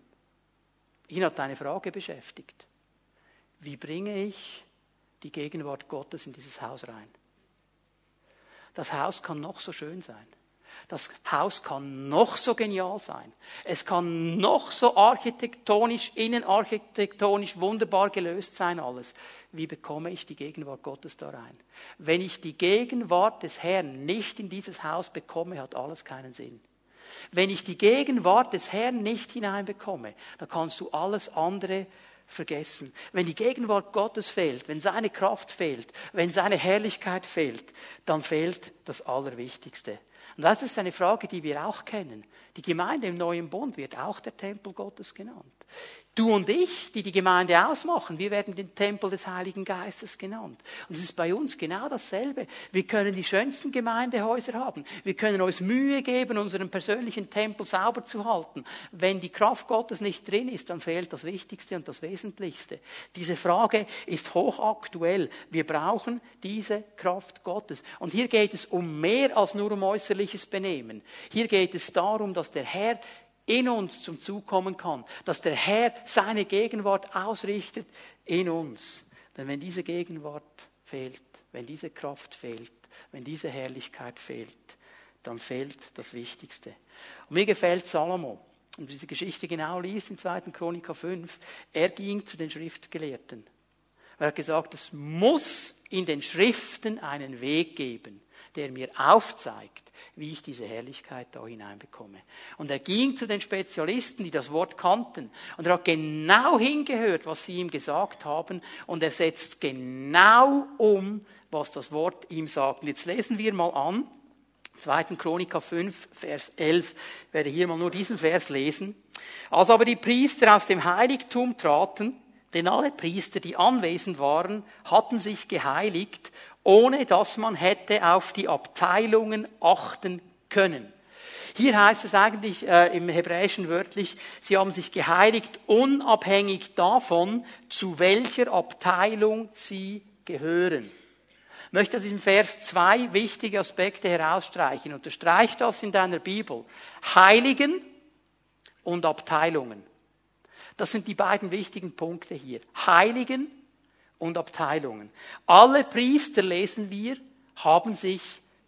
Ihn hat eine Frage beschäftigt. Wie bringe ich die Gegenwart Gottes in dieses Haus rein? Das Haus kann noch so schön sein. Das Haus kann noch so genial sein. Es kann noch so architektonisch, innenarchitektonisch wunderbar gelöst sein alles. Wie bekomme ich die Gegenwart Gottes da rein? Wenn ich die Gegenwart des Herrn nicht in dieses Haus bekomme, hat alles keinen Sinn. Wenn ich die Gegenwart des Herrn nicht hineinbekomme, dann kannst du alles andere vergessen. Wenn die Gegenwart Gottes fehlt, wenn seine Kraft fehlt, wenn seine Herrlichkeit fehlt, dann fehlt das Allerwichtigste. Und das ist eine Frage, die wir auch kennen. Die Gemeinde im neuen Bund wird auch der Tempel Gottes genannt. Du und ich, die die Gemeinde ausmachen, wir werden den Tempel des Heiligen Geistes genannt. Und es ist bei uns genau dasselbe. Wir können die schönsten Gemeindehäuser haben. Wir können uns Mühe geben, unseren persönlichen Tempel sauber zu halten. Wenn die Kraft Gottes nicht drin ist, dann fehlt das Wichtigste und das Wesentlichste. Diese Frage ist hochaktuell. Wir brauchen diese Kraft Gottes. Und hier geht es um mehr als nur um äußerliches Benehmen. Hier geht es darum, dass der Herr in uns zum Zug kommen kann, dass der Herr seine Gegenwart ausrichtet in uns. Denn wenn diese Gegenwart fehlt, wenn diese Kraft fehlt, wenn diese Herrlichkeit fehlt, dann fehlt das Wichtigste. Und mir gefällt Salomo, und diese Geschichte genau liest in 2. Chroniker 5, er ging zu den Schriftgelehrten. Er hat gesagt, es muss in den Schriften einen Weg geben, der mir aufzeigt, wie ich diese Herrlichkeit da hineinbekomme. Und er ging zu den Spezialisten, die das Wort kannten, und er hat genau hingehört, was sie ihm gesagt haben, und er setzt genau um, was das Wort ihm sagt. Und jetzt lesen wir mal an, 2. Chronika 5, Vers 11. Ich werde hier mal nur diesen Vers lesen. Als aber die Priester aus dem Heiligtum traten, denn alle Priester, die anwesend waren, hatten sich geheiligt ohne dass man hätte auf die Abteilungen achten können. Hier heißt es eigentlich äh, im Hebräischen wörtlich, sie haben sich geheiligt unabhängig davon, zu welcher Abteilung sie gehören. Ich möchte aus diesem Vers zwei wichtige Aspekte herausstreichen. Unterstreich das in deiner Bibel. Heiligen und Abteilungen. Das sind die beiden wichtigen Punkte hier. Heiligen und Abteilungen. Alle Priester, lesen wir, haben sich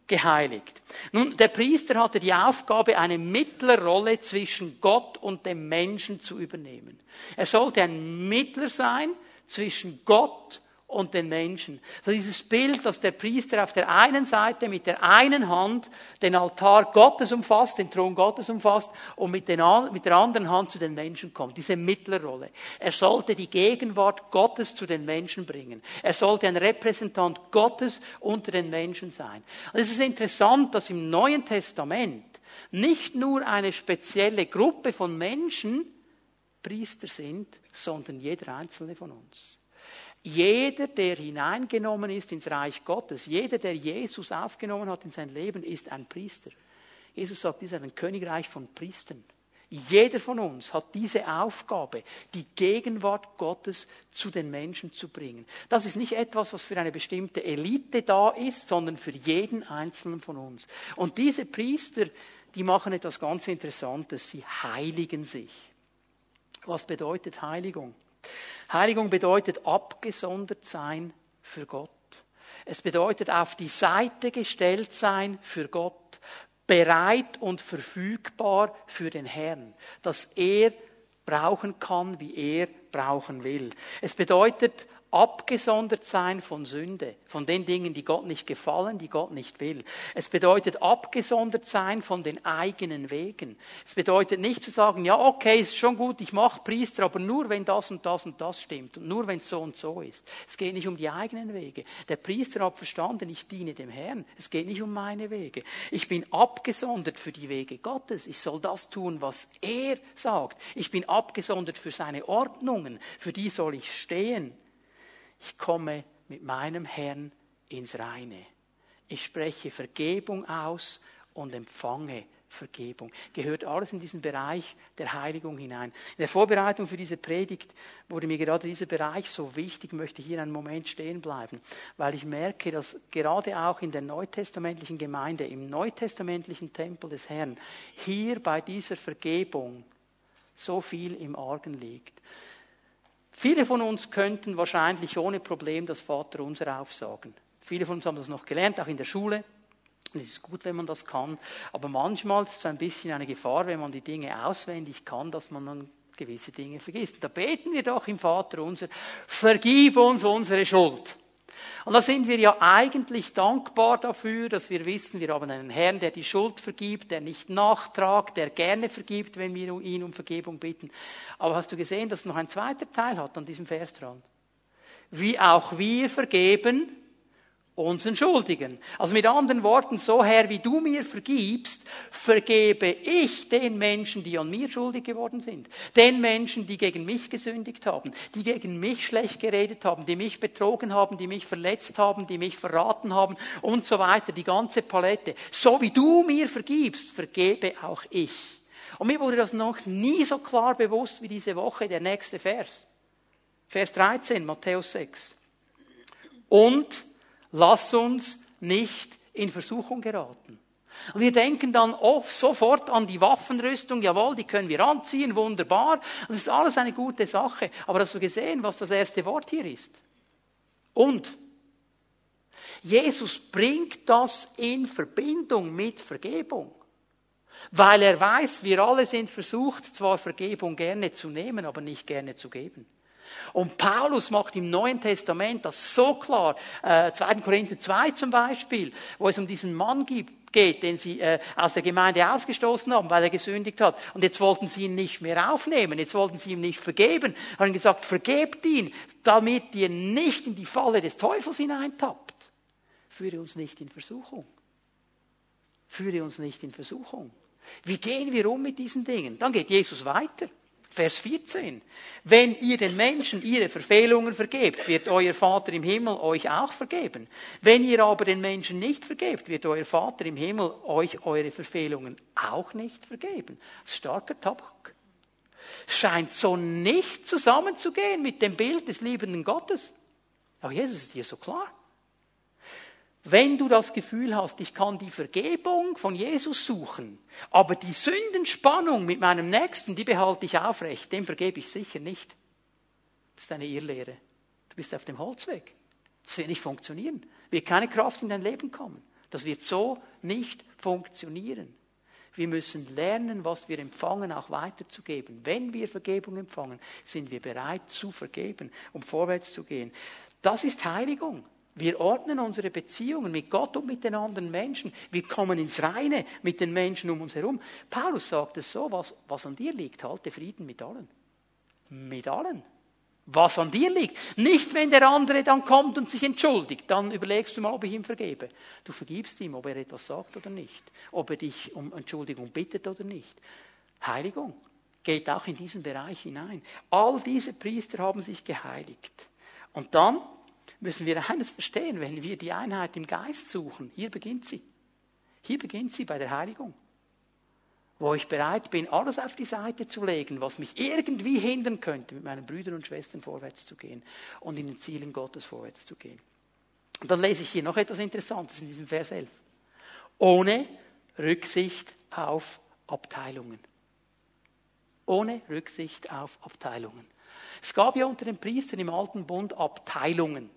geheiligt. Nun, der Priester hatte die Aufgabe, eine Mittlerrolle zwischen Gott und dem Menschen zu übernehmen. Er sollte ein Mittler sein zwischen Gott und den Menschen. So dieses Bild, dass der Priester auf der einen Seite mit der einen Hand den Altar Gottes umfasst, den Thron Gottes umfasst und mit, den, mit der anderen Hand zu den Menschen kommt. Diese Mittlerrolle. Er sollte die Gegenwart Gottes zu den Menschen bringen. Er sollte ein Repräsentant Gottes unter den Menschen sein. Und es ist interessant, dass im Neuen Testament nicht nur eine spezielle Gruppe von Menschen Priester sind, sondern jeder einzelne von uns. Jeder, der hineingenommen ist ins Reich Gottes, jeder, der Jesus aufgenommen hat in sein Leben, ist ein Priester. Jesus sagt, dies ist ein Königreich von Priestern. Jeder von uns hat diese Aufgabe, die Gegenwart Gottes zu den Menschen zu bringen. Das ist nicht etwas, was für eine bestimmte Elite da ist, sondern für jeden Einzelnen von uns. Und diese Priester, die machen etwas ganz Interessantes. Sie heiligen sich. Was bedeutet Heiligung? Heiligung bedeutet abgesondert sein für Gott. Es bedeutet auf die Seite gestellt sein für Gott, bereit und verfügbar für den Herrn, dass er brauchen kann, wie er brauchen will. Es bedeutet abgesondert sein von Sünde, von den Dingen, die Gott nicht gefallen, die Gott nicht will. Es bedeutet abgesondert sein von den eigenen Wegen. Es bedeutet nicht zu sagen, ja, okay, ist schon gut, ich mache Priester, aber nur wenn das und das und das stimmt und nur wenn es so und so ist. Es geht nicht um die eigenen Wege. Der Priester hat verstanden, ich diene dem Herrn. Es geht nicht um meine Wege. Ich bin abgesondert für die Wege Gottes. Ich soll das tun, was er sagt. Ich bin abgesondert für seine Ordnungen. Für die soll ich stehen. Ich komme mit meinem Herrn ins Reine. Ich spreche Vergebung aus und empfange Vergebung. Gehört alles in diesen Bereich der Heiligung hinein. In der Vorbereitung für diese Predigt wurde mir gerade dieser Bereich so wichtig, möchte hier einen Moment stehen bleiben, weil ich merke, dass gerade auch in der neutestamentlichen Gemeinde, im neutestamentlichen Tempel des Herrn, hier bei dieser Vergebung so viel im Argen liegt. Viele von uns könnten wahrscheinlich ohne Problem das Vaterunser aufsagen. Viele von uns haben das noch gelernt, auch in der Schule. Und es ist gut, wenn man das kann. Aber manchmal ist es ein bisschen eine Gefahr, wenn man die Dinge auswendig kann, dass man dann gewisse Dinge vergisst. Da beten wir doch im Vaterunser, vergib uns unsere Schuld. Und da sind wir ja eigentlich dankbar dafür, dass wir wissen, wir haben einen Herrn, der die Schuld vergibt, der nicht nachtragt, der gerne vergibt, wenn wir ihn um Vergebung bitten. Aber hast du gesehen, dass noch ein zweiter Teil hat an diesem Vers dran? Wie auch wir vergeben, unseren Schuldigen. Also mit anderen Worten, so Herr, wie du mir vergibst, vergebe ich den Menschen, die an mir schuldig geworden sind. Den Menschen, die gegen mich gesündigt haben, die gegen mich schlecht geredet haben, die mich betrogen haben, die mich verletzt haben, die mich verraten haben und so weiter, die ganze Palette. So wie du mir vergibst, vergebe auch ich. Und mir wurde das noch nie so klar bewusst wie diese Woche, der nächste Vers. Vers 13, Matthäus 6. Und lass uns nicht in Versuchung geraten. Wir denken dann oft sofort an die Waffenrüstung, jawohl, die können wir anziehen, wunderbar. Das ist alles eine gute Sache. Aber hast du gesehen, was das erste Wort hier ist? Und Jesus bringt das in Verbindung mit Vergebung. Weil er weiß, wir alle sind versucht, zwar Vergebung gerne zu nehmen, aber nicht gerne zu geben. Und Paulus macht im Neuen Testament das so klar, äh, 2. Korinther 2 zum Beispiel, wo es um diesen Mann gibt, geht, den sie äh, aus der Gemeinde ausgestoßen haben, weil er gesündigt hat. Und jetzt wollten sie ihn nicht mehr aufnehmen, jetzt wollten sie ihm nicht vergeben, haben gesagt, vergebt ihn, damit ihr nicht in die Falle des Teufels hineintappt. Führe uns nicht in Versuchung. Führe uns nicht in Versuchung. Wie gehen wir um mit diesen Dingen? Dann geht Jesus weiter. Vers 14. Wenn ihr den Menschen ihre Verfehlungen vergebt, wird euer Vater im Himmel euch auch vergeben. Wenn ihr aber den Menschen nicht vergebt, wird euer Vater im Himmel euch eure Verfehlungen auch nicht vergeben. Das ist starker Tabak. Scheint so nicht zusammenzugehen mit dem Bild des liebenden Gottes. Aber Jesus ist hier so klar. Wenn du das Gefühl hast, ich kann die Vergebung von Jesus suchen, aber die Sündenspannung mit meinem Nächsten, die behalte ich aufrecht, dem vergebe ich sicher nicht. Das ist eine Irrlehre. Du bist auf dem Holzweg. Das wird nicht funktionieren. Wird keine Kraft in dein Leben kommen. Das wird so nicht funktionieren. Wir müssen lernen, was wir empfangen, auch weiterzugeben. Wenn wir Vergebung empfangen, sind wir bereit zu vergeben, um vorwärts zu gehen. Das ist Heiligung. Wir ordnen unsere Beziehungen mit Gott und mit den anderen Menschen. Wir kommen ins Reine mit den Menschen um uns herum. Paulus sagt es so, was, was an dir liegt, halte Frieden mit allen. Mit allen. Was an dir liegt. Nicht, wenn der andere dann kommt und sich entschuldigt, dann überlegst du mal, ob ich ihm vergebe. Du vergibst ihm, ob er etwas sagt oder nicht. Ob er dich um Entschuldigung bittet oder nicht. Heiligung geht auch in diesen Bereich hinein. All diese Priester haben sich geheiligt. Und dann müssen wir eines verstehen, wenn wir die Einheit im Geist suchen. Hier beginnt sie. Hier beginnt sie bei der Heiligung. Wo ich bereit bin, alles auf die Seite zu legen, was mich irgendwie hindern könnte, mit meinen Brüdern und Schwestern vorwärts zu gehen und in den Zielen Gottes vorwärts zu gehen. Und dann lese ich hier noch etwas Interessantes in diesem Vers 11. Ohne Rücksicht auf Abteilungen. Ohne Rücksicht auf Abteilungen. Es gab ja unter den Priestern im Alten Bund Abteilungen.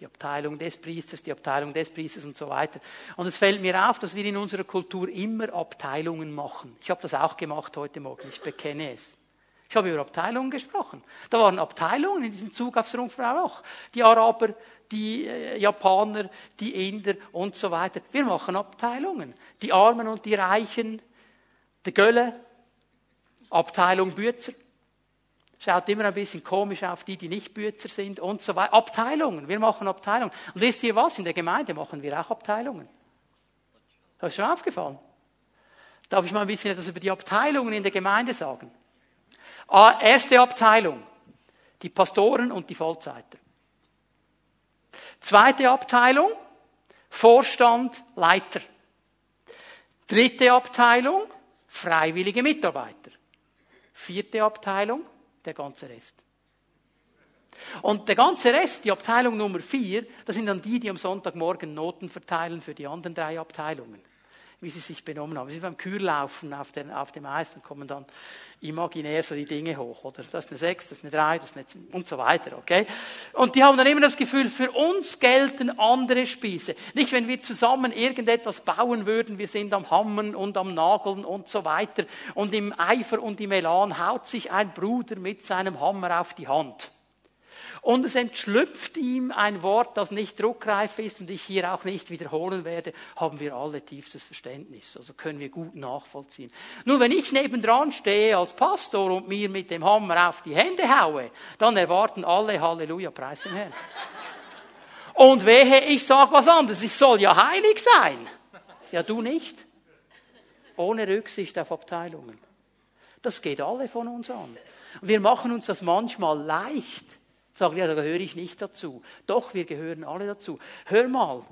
Die Abteilung des Priesters, die Abteilung des Priesters und so weiter. Und es fällt mir auf, dass wir in unserer Kultur immer Abteilungen machen. Ich habe das auch gemacht heute Morgen, ich bekenne es. Ich habe über Abteilungen gesprochen. Da waren Abteilungen in diesem Zug aufs Rundfrau. Die Araber, die äh, Japaner, die Inder und so weiter. Wir machen Abteilungen. Die Armen und die Reichen, der Gölle, Abteilung Bützer. Schaut immer ein bisschen komisch auf die, die nicht Bützer sind und so weiter. Abteilungen. Wir machen Abteilungen. Und wisst ihr was? In der Gemeinde machen wir auch Abteilungen. Das ist schon aufgefallen. Darf ich mal ein bisschen etwas über die Abteilungen in der Gemeinde sagen? Ah, erste Abteilung. Die Pastoren und die Vollzeiter. Zweite Abteilung. Vorstand, Leiter. Dritte Abteilung. Freiwillige Mitarbeiter. Vierte Abteilung der ganze Rest. Und der ganze Rest, die Abteilung Nummer vier, das sind dann die, die am Sonntagmorgen Noten verteilen für die anderen drei Abteilungen wie sie sich benommen haben. Sie sind beim Kürlaufen auf, den, auf dem Eis und kommen dann imaginär so die Dinge hoch, oder? Das ist eine 6, das ist eine 3, das ist eine und so weiter, okay? Und die haben dann immer das Gefühl, für uns gelten andere Spieße. Nicht, wenn wir zusammen irgendetwas bauen würden, wir sind am Hammern und am Nageln und so weiter und im Eifer und im Elan haut sich ein Bruder mit seinem Hammer auf die Hand und es entschlüpft ihm ein Wort, das nicht druckreif ist und ich hier auch nicht wiederholen werde, haben wir alle tiefstes Verständnis. Also können wir gut nachvollziehen. Nur wenn ich nebendran stehe als Pastor und mir mit dem Hammer auf die Hände haue, dann erwarten alle Halleluja, preis den Herrn. Und wehe, ich sage was anderes, ich soll ja heilig sein. Ja, du nicht. Ohne Rücksicht auf Abteilungen. Das geht alle von uns an. Wir machen uns das manchmal leicht, Sagen, ja, da gehöre ich nicht dazu. Doch, wir gehören alle dazu. Hör mal,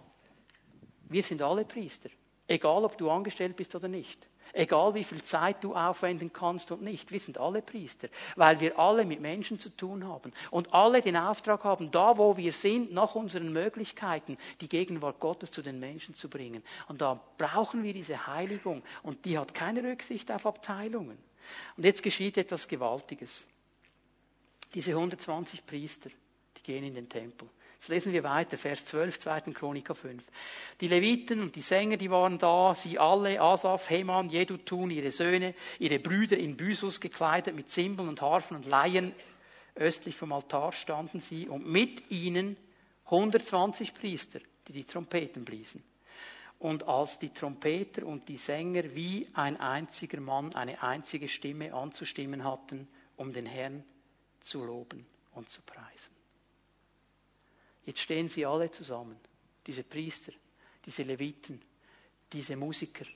wir sind alle Priester. Egal, ob du angestellt bist oder nicht. Egal, wie viel Zeit du aufwenden kannst und nicht. Wir sind alle Priester, weil wir alle mit Menschen zu tun haben und alle den Auftrag haben, da wo wir sind, nach unseren Möglichkeiten, die Gegenwart Gottes zu den Menschen zu bringen. Und da brauchen wir diese Heiligung und die hat keine Rücksicht auf Abteilungen. Und jetzt geschieht etwas Gewaltiges. Diese 120 Priester, die gehen in den Tempel. Jetzt lesen wir weiter, Vers 12, 2. Chroniker 5. Die Leviten und die Sänger, die waren da, sie alle, Asaf, Heman, Jedutun, ihre Söhne, ihre Brüder in Büsus gekleidet mit Zimbeln und Harfen und Leihen. Östlich vom Altar standen sie und mit ihnen 120 Priester, die die Trompeten bliesen. Und als die Trompeter und die Sänger wie ein einziger Mann eine einzige Stimme anzustimmen hatten, um den Herrn zu loben und zu preisen. Jetzt stehen sie alle zusammen, diese Priester, diese Leviten, diese Musiker,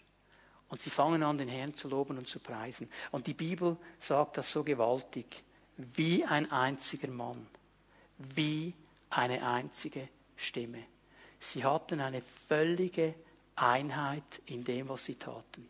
und sie fangen an, den Herrn zu loben und zu preisen. Und die Bibel sagt das so gewaltig, wie ein einziger Mann, wie eine einzige Stimme. Sie hatten eine völlige Einheit in dem, was sie taten.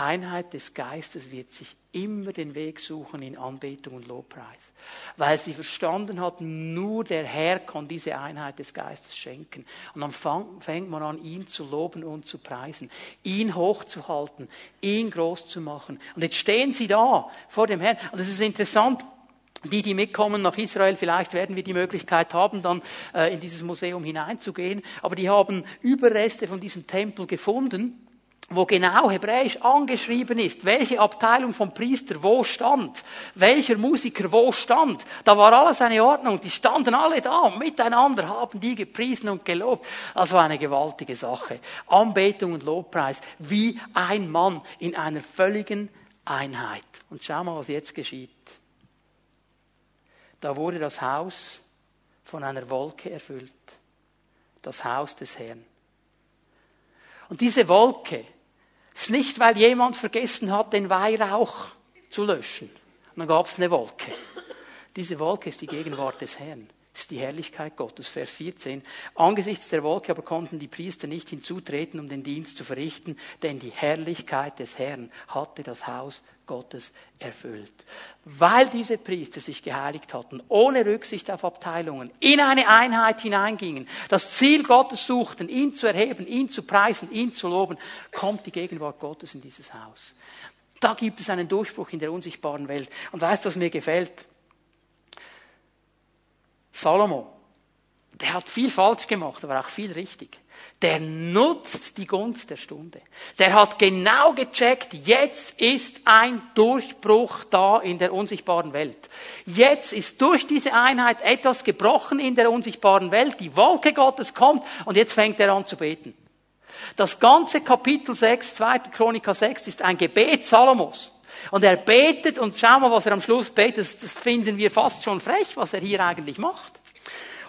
Einheit des Geistes wird sich immer den Weg suchen in Anbetung und Lobpreis, weil sie verstanden hat, nur der Herr kann diese Einheit des Geistes schenken. Und dann fängt man an, ihn zu loben und zu preisen, ihn hochzuhalten, ihn groß zu machen. Und jetzt stehen sie da vor dem Herrn. Und es ist interessant, die, die mitkommen nach Israel, vielleicht werden wir die Möglichkeit haben, dann äh, in dieses Museum hineinzugehen. Aber die haben Überreste von diesem Tempel gefunden wo genau hebräisch angeschrieben ist, welche Abteilung vom Priester wo stand, welcher Musiker wo stand. Da war alles eine Ordnung. Die standen alle da miteinander haben die gepriesen und gelobt. War eine gewaltige Sache. Anbetung und Lobpreis wie ein Mann in einer völligen Einheit. Und schau mal, was jetzt geschieht. Da wurde das Haus von einer Wolke erfüllt. Das Haus des Herrn. Und diese Wolke, es ist nicht, weil jemand vergessen hat, den Weihrauch zu löschen. Und dann gab es eine Wolke. Diese Wolke ist die Gegenwart des Herrn. Ist die Herrlichkeit Gottes. Vers 14. Angesichts der Wolke aber konnten die Priester nicht hinzutreten, um den Dienst zu verrichten, denn die Herrlichkeit des Herrn hatte das Haus Gottes erfüllt. Weil diese Priester sich geheiligt hatten, ohne Rücksicht auf Abteilungen, in eine Einheit hineingingen, das Ziel Gottes suchten, ihn zu erheben, ihn zu preisen, ihn zu loben, kommt die Gegenwart Gottes in dieses Haus. Da gibt es einen Durchbruch in der unsichtbaren Welt. Und weißt du, was mir gefällt? Salomo, der hat viel falsch gemacht, aber auch viel richtig. Der nutzt die Gunst der Stunde. Der hat genau gecheckt, jetzt ist ein Durchbruch da in der unsichtbaren Welt. Jetzt ist durch diese Einheit etwas gebrochen in der unsichtbaren Welt. Die Wolke Gottes kommt und jetzt fängt er an zu beten. Das ganze Kapitel 6, 2. Chroniker 6 ist ein Gebet Salomos. Und er betet und schau mal, was er am Schluss betet. Das finden wir fast schon frech, was er hier eigentlich macht.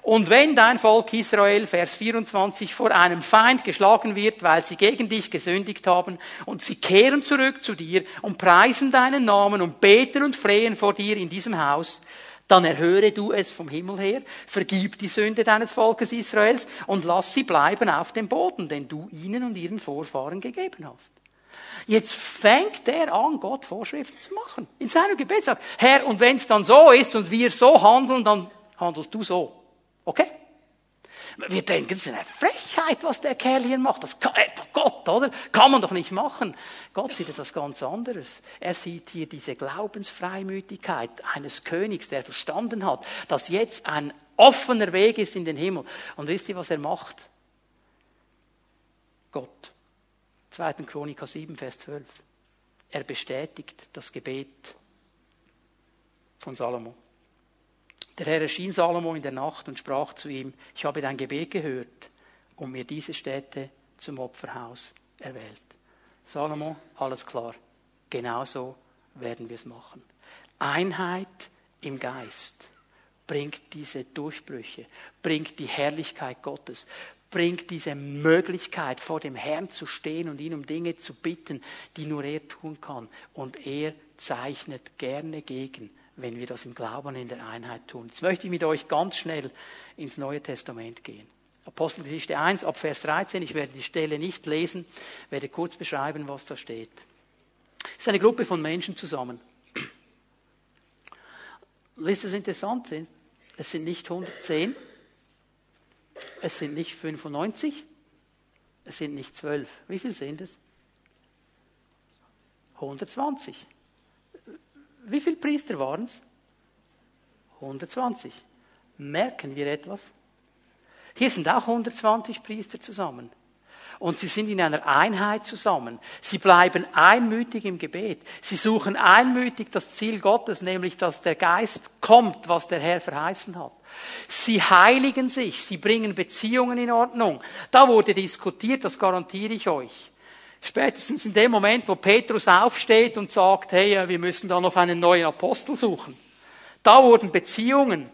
Und wenn dein Volk Israel, Vers 24, vor einem Feind geschlagen wird, weil sie gegen dich gesündigt haben, und sie kehren zurück zu dir und preisen deinen Namen und beten und flehen vor dir in diesem Haus, dann erhöre du es vom Himmel her, vergib die Sünde deines Volkes Israels und lass sie bleiben auf dem Boden, den du ihnen und ihren Vorfahren gegeben hast. Jetzt fängt er an, Gott Vorschriften zu machen. In seinem Gebet sagt, Herr, und wenn es dann so ist und wir so handeln, dann handelst du so. Okay? Wir denken, es ist eine Frechheit, was der Kerl hier macht. Das kann, äh, Gott, oder? Kann man doch nicht machen. Gott sieht etwas ganz anderes. Er sieht hier diese Glaubensfreimütigkeit eines Königs, der verstanden hat, dass jetzt ein offener Weg ist in den Himmel. Und wisst ihr, was er macht? Gott. 2. Chroniker 7, Vers 12. Er bestätigt das Gebet von Salomo. Der Herr erschien Salomo in der Nacht und sprach zu ihm, ich habe dein Gebet gehört und mir diese Städte zum Opferhaus erwählt. Salomo, alles klar. Genauso werden wir es machen. Einheit im Geist bringt diese Durchbrüche, bringt die Herrlichkeit Gottes, bringt diese Möglichkeit, vor dem Herrn zu stehen und ihn um Dinge zu bitten, die nur er tun kann. Und er zeichnet gerne gegen wenn wir das im Glauben in der Einheit tun. Jetzt möchte ich mit euch ganz schnell ins Neue Testament gehen. Apostelgeschichte 1 ab Vers 13. Ich werde die Stelle nicht lesen, werde kurz beschreiben, was da steht. Es ist eine Gruppe von Menschen zusammen. Wisst ihr, was interessant ist? Es sind nicht 110, es sind nicht 95, es sind nicht 12. Wie viel sind es? 120. Wie viele Priester waren es? 120. Merken wir etwas? Hier sind auch 120 Priester zusammen. Und sie sind in einer Einheit zusammen. Sie bleiben einmütig im Gebet. Sie suchen einmütig das Ziel Gottes, nämlich dass der Geist kommt, was der Herr verheißen hat. Sie heiligen sich, sie bringen Beziehungen in Ordnung. Da wurde diskutiert, das garantiere ich euch. Spätestens in dem Moment, wo Petrus aufsteht und sagt, hey, wir müssen da noch einen neuen Apostel suchen. Da wurden Beziehungen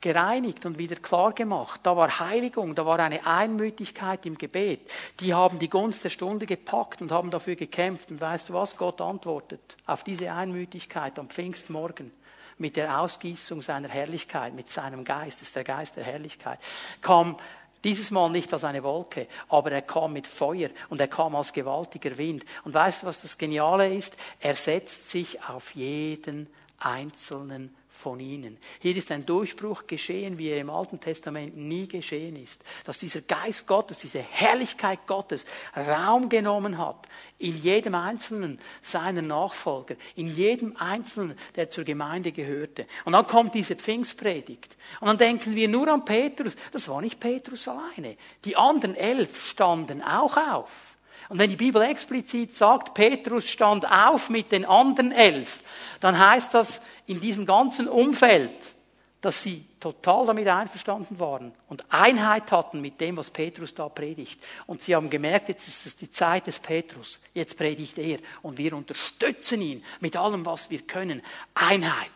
gereinigt und wieder klar gemacht. Da war Heiligung, da war eine Einmütigkeit im Gebet. Die haben die Gunst der Stunde gepackt und haben dafür gekämpft. Und weißt du was? Gott antwortet auf diese Einmütigkeit am Pfingstmorgen mit der Ausgießung seiner Herrlichkeit, mit seinem Geist, das ist der Geist der Herrlichkeit, kam dieses Mal nicht als eine Wolke, aber er kam mit Feuer und er kam als gewaltiger Wind. Und weißt du, was das Geniale ist? Er setzt sich auf jeden einzelnen von ihnen. Hier ist ein Durchbruch geschehen, wie er im Alten Testament nie geschehen ist. Dass dieser Geist Gottes, diese Herrlichkeit Gottes Raum genommen hat in jedem Einzelnen seiner Nachfolger, in jedem Einzelnen, der zur Gemeinde gehörte. Und dann kommt diese Pfingstpredigt. Und dann denken wir nur an Petrus. Das war nicht Petrus alleine. Die anderen elf standen auch auf. Und wenn die Bibel explizit sagt, Petrus stand auf mit den anderen elf, dann heißt das in diesem ganzen Umfeld, dass sie total damit einverstanden waren und Einheit hatten mit dem, was Petrus da predigt. Und sie haben gemerkt, jetzt ist es die Zeit des Petrus, jetzt predigt er und wir unterstützen ihn mit allem, was wir können. Einheit,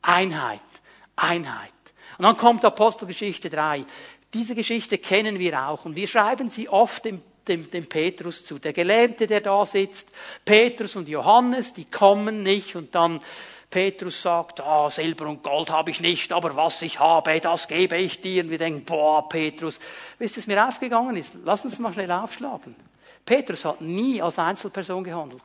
Einheit, Einheit. Und dann kommt Apostelgeschichte 3. Diese Geschichte kennen wir auch und wir schreiben sie oft im dem, dem Petrus zu. Der Gelähmte, der da sitzt, Petrus und Johannes, die kommen nicht und dann Petrus sagt, ah, Silber und Gold habe ich nicht, aber was ich habe, das gebe ich dir. Und wir denken, boah, Petrus, wisst ihr, was mir aufgegangen ist? Lass uns mal schnell aufschlagen. Petrus hat nie als Einzelperson gehandelt.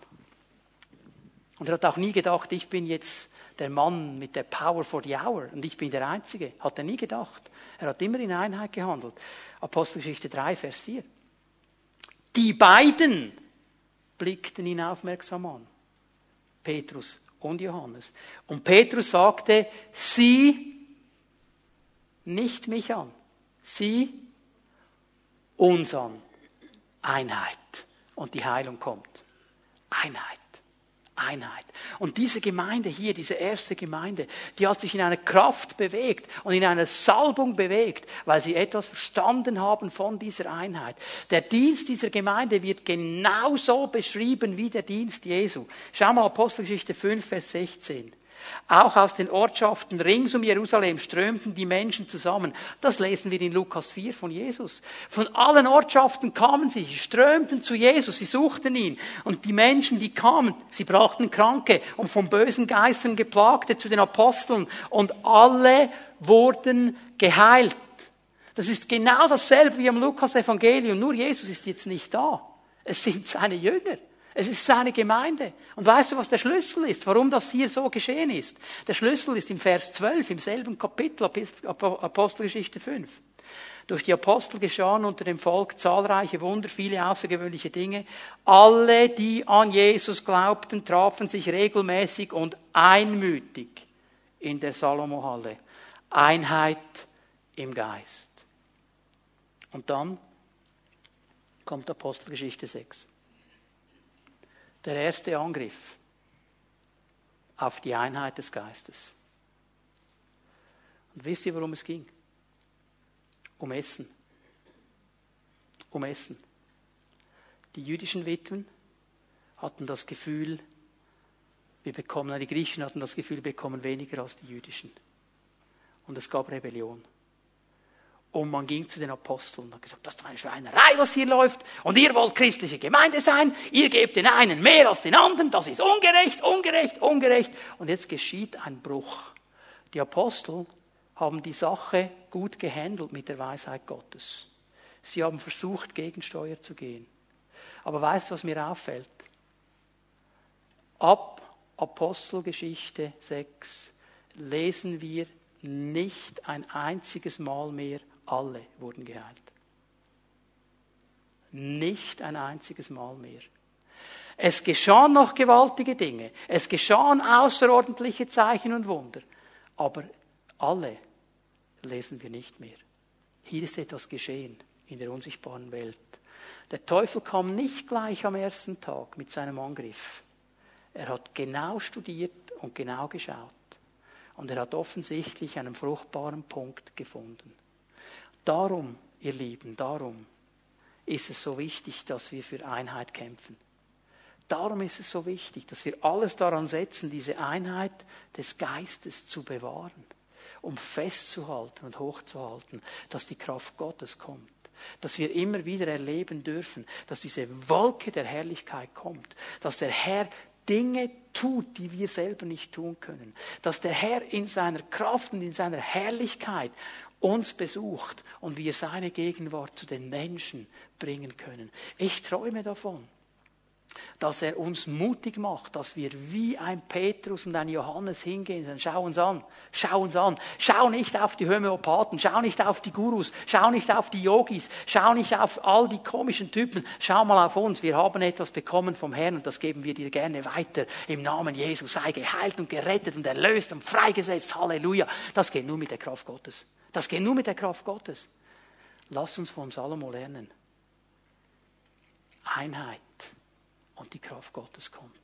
Und er hat auch nie gedacht, ich bin jetzt der Mann mit der Power for the Hour und ich bin der Einzige. Hat er nie gedacht. Er hat immer in Einheit gehandelt. Apostelgeschichte 3, Vers 4. Die beiden blickten ihn aufmerksam an. Petrus und Johannes. Und Petrus sagte, sie nicht mich an, sie uns an. Einheit. Und die Heilung kommt. Einheit. Einheit. Und diese Gemeinde hier, diese erste Gemeinde, die hat sich in einer Kraft bewegt und in einer Salbung bewegt, weil sie etwas verstanden haben von dieser Einheit. Der Dienst dieser Gemeinde wird genauso beschrieben wie der Dienst Jesu. Schau mal Apostelgeschichte 5, Vers 16. Auch aus den Ortschaften rings um Jerusalem strömten die Menschen zusammen. Das lesen wir in Lukas 4 von Jesus. Von allen Ortschaften kamen sie, sie strömten zu Jesus, sie suchten ihn. Und die Menschen, die kamen, sie brachten Kranke und von bösen Geistern geplagte zu den Aposteln. Und alle wurden geheilt. Das ist genau dasselbe wie am Lukas Evangelium, nur Jesus ist jetzt nicht da. Es sind seine Jünger. Es ist seine Gemeinde. Und weißt du, was der Schlüssel ist, warum das hier so geschehen ist? Der Schlüssel ist im Vers 12, im selben Kapitel, Apostelgeschichte 5. Durch die Apostel geschahen unter dem Volk zahlreiche Wunder, viele außergewöhnliche Dinge. Alle, die an Jesus glaubten, trafen sich regelmäßig und einmütig in der Salomohalle. Einheit im Geist. Und dann kommt Apostelgeschichte 6 der erste Angriff auf die Einheit des Geistes. Und wisst ihr, worum es ging? Um Essen. Um Essen. Die jüdischen Witwen hatten das Gefühl, wir bekommen, die Griechen hatten das Gefühl, wir bekommen weniger als die jüdischen. Und es gab Rebellion. Und man ging zu den Aposteln und hat gesagt, das ist eine Schweinerei, was hier läuft. Und ihr wollt christliche Gemeinde sein. Ihr gebt den einen mehr als den anderen. Das ist ungerecht, ungerecht, ungerecht. Und jetzt geschieht ein Bruch. Die Apostel haben die Sache gut gehandelt mit der Weisheit Gottes. Sie haben versucht, Gegensteuer zu gehen. Aber weißt du, was mir auffällt? Ab Apostelgeschichte 6 lesen wir nicht ein einziges Mal mehr alle wurden geheilt. Nicht ein einziges Mal mehr. Es geschahen noch gewaltige Dinge. Es geschahen außerordentliche Zeichen und Wunder. Aber alle lesen wir nicht mehr. Hier ist etwas geschehen in der unsichtbaren Welt. Der Teufel kam nicht gleich am ersten Tag mit seinem Angriff. Er hat genau studiert und genau geschaut. Und er hat offensichtlich einen fruchtbaren Punkt gefunden. Darum, ihr Lieben, darum ist es so wichtig, dass wir für Einheit kämpfen. Darum ist es so wichtig, dass wir alles daran setzen, diese Einheit des Geistes zu bewahren, um festzuhalten und hochzuhalten, dass die Kraft Gottes kommt. Dass wir immer wieder erleben dürfen, dass diese Wolke der Herrlichkeit kommt, dass der Herr Dinge tut, die wir selber nicht tun können. Dass der Herr in seiner Kraft und in seiner Herrlichkeit uns besucht und wir seine Gegenwart zu den Menschen bringen können. Ich träume davon, dass er uns mutig macht, dass wir wie ein Petrus und ein Johannes hingehen und schau uns an, schau uns an, schau nicht auf die Homöopathen, schau nicht auf die Gurus, schau nicht auf die Yogis, schau nicht auf all die komischen Typen, schau mal auf uns, wir haben etwas bekommen vom Herrn und das geben wir dir gerne weiter. Im Namen Jesus sei geheilt und gerettet und erlöst und freigesetzt, Halleluja. Das geht nur mit der Kraft Gottes. Das geht nur mit der Kraft Gottes. Lass uns von Salomo lernen. Einheit und die Kraft Gottes kommt.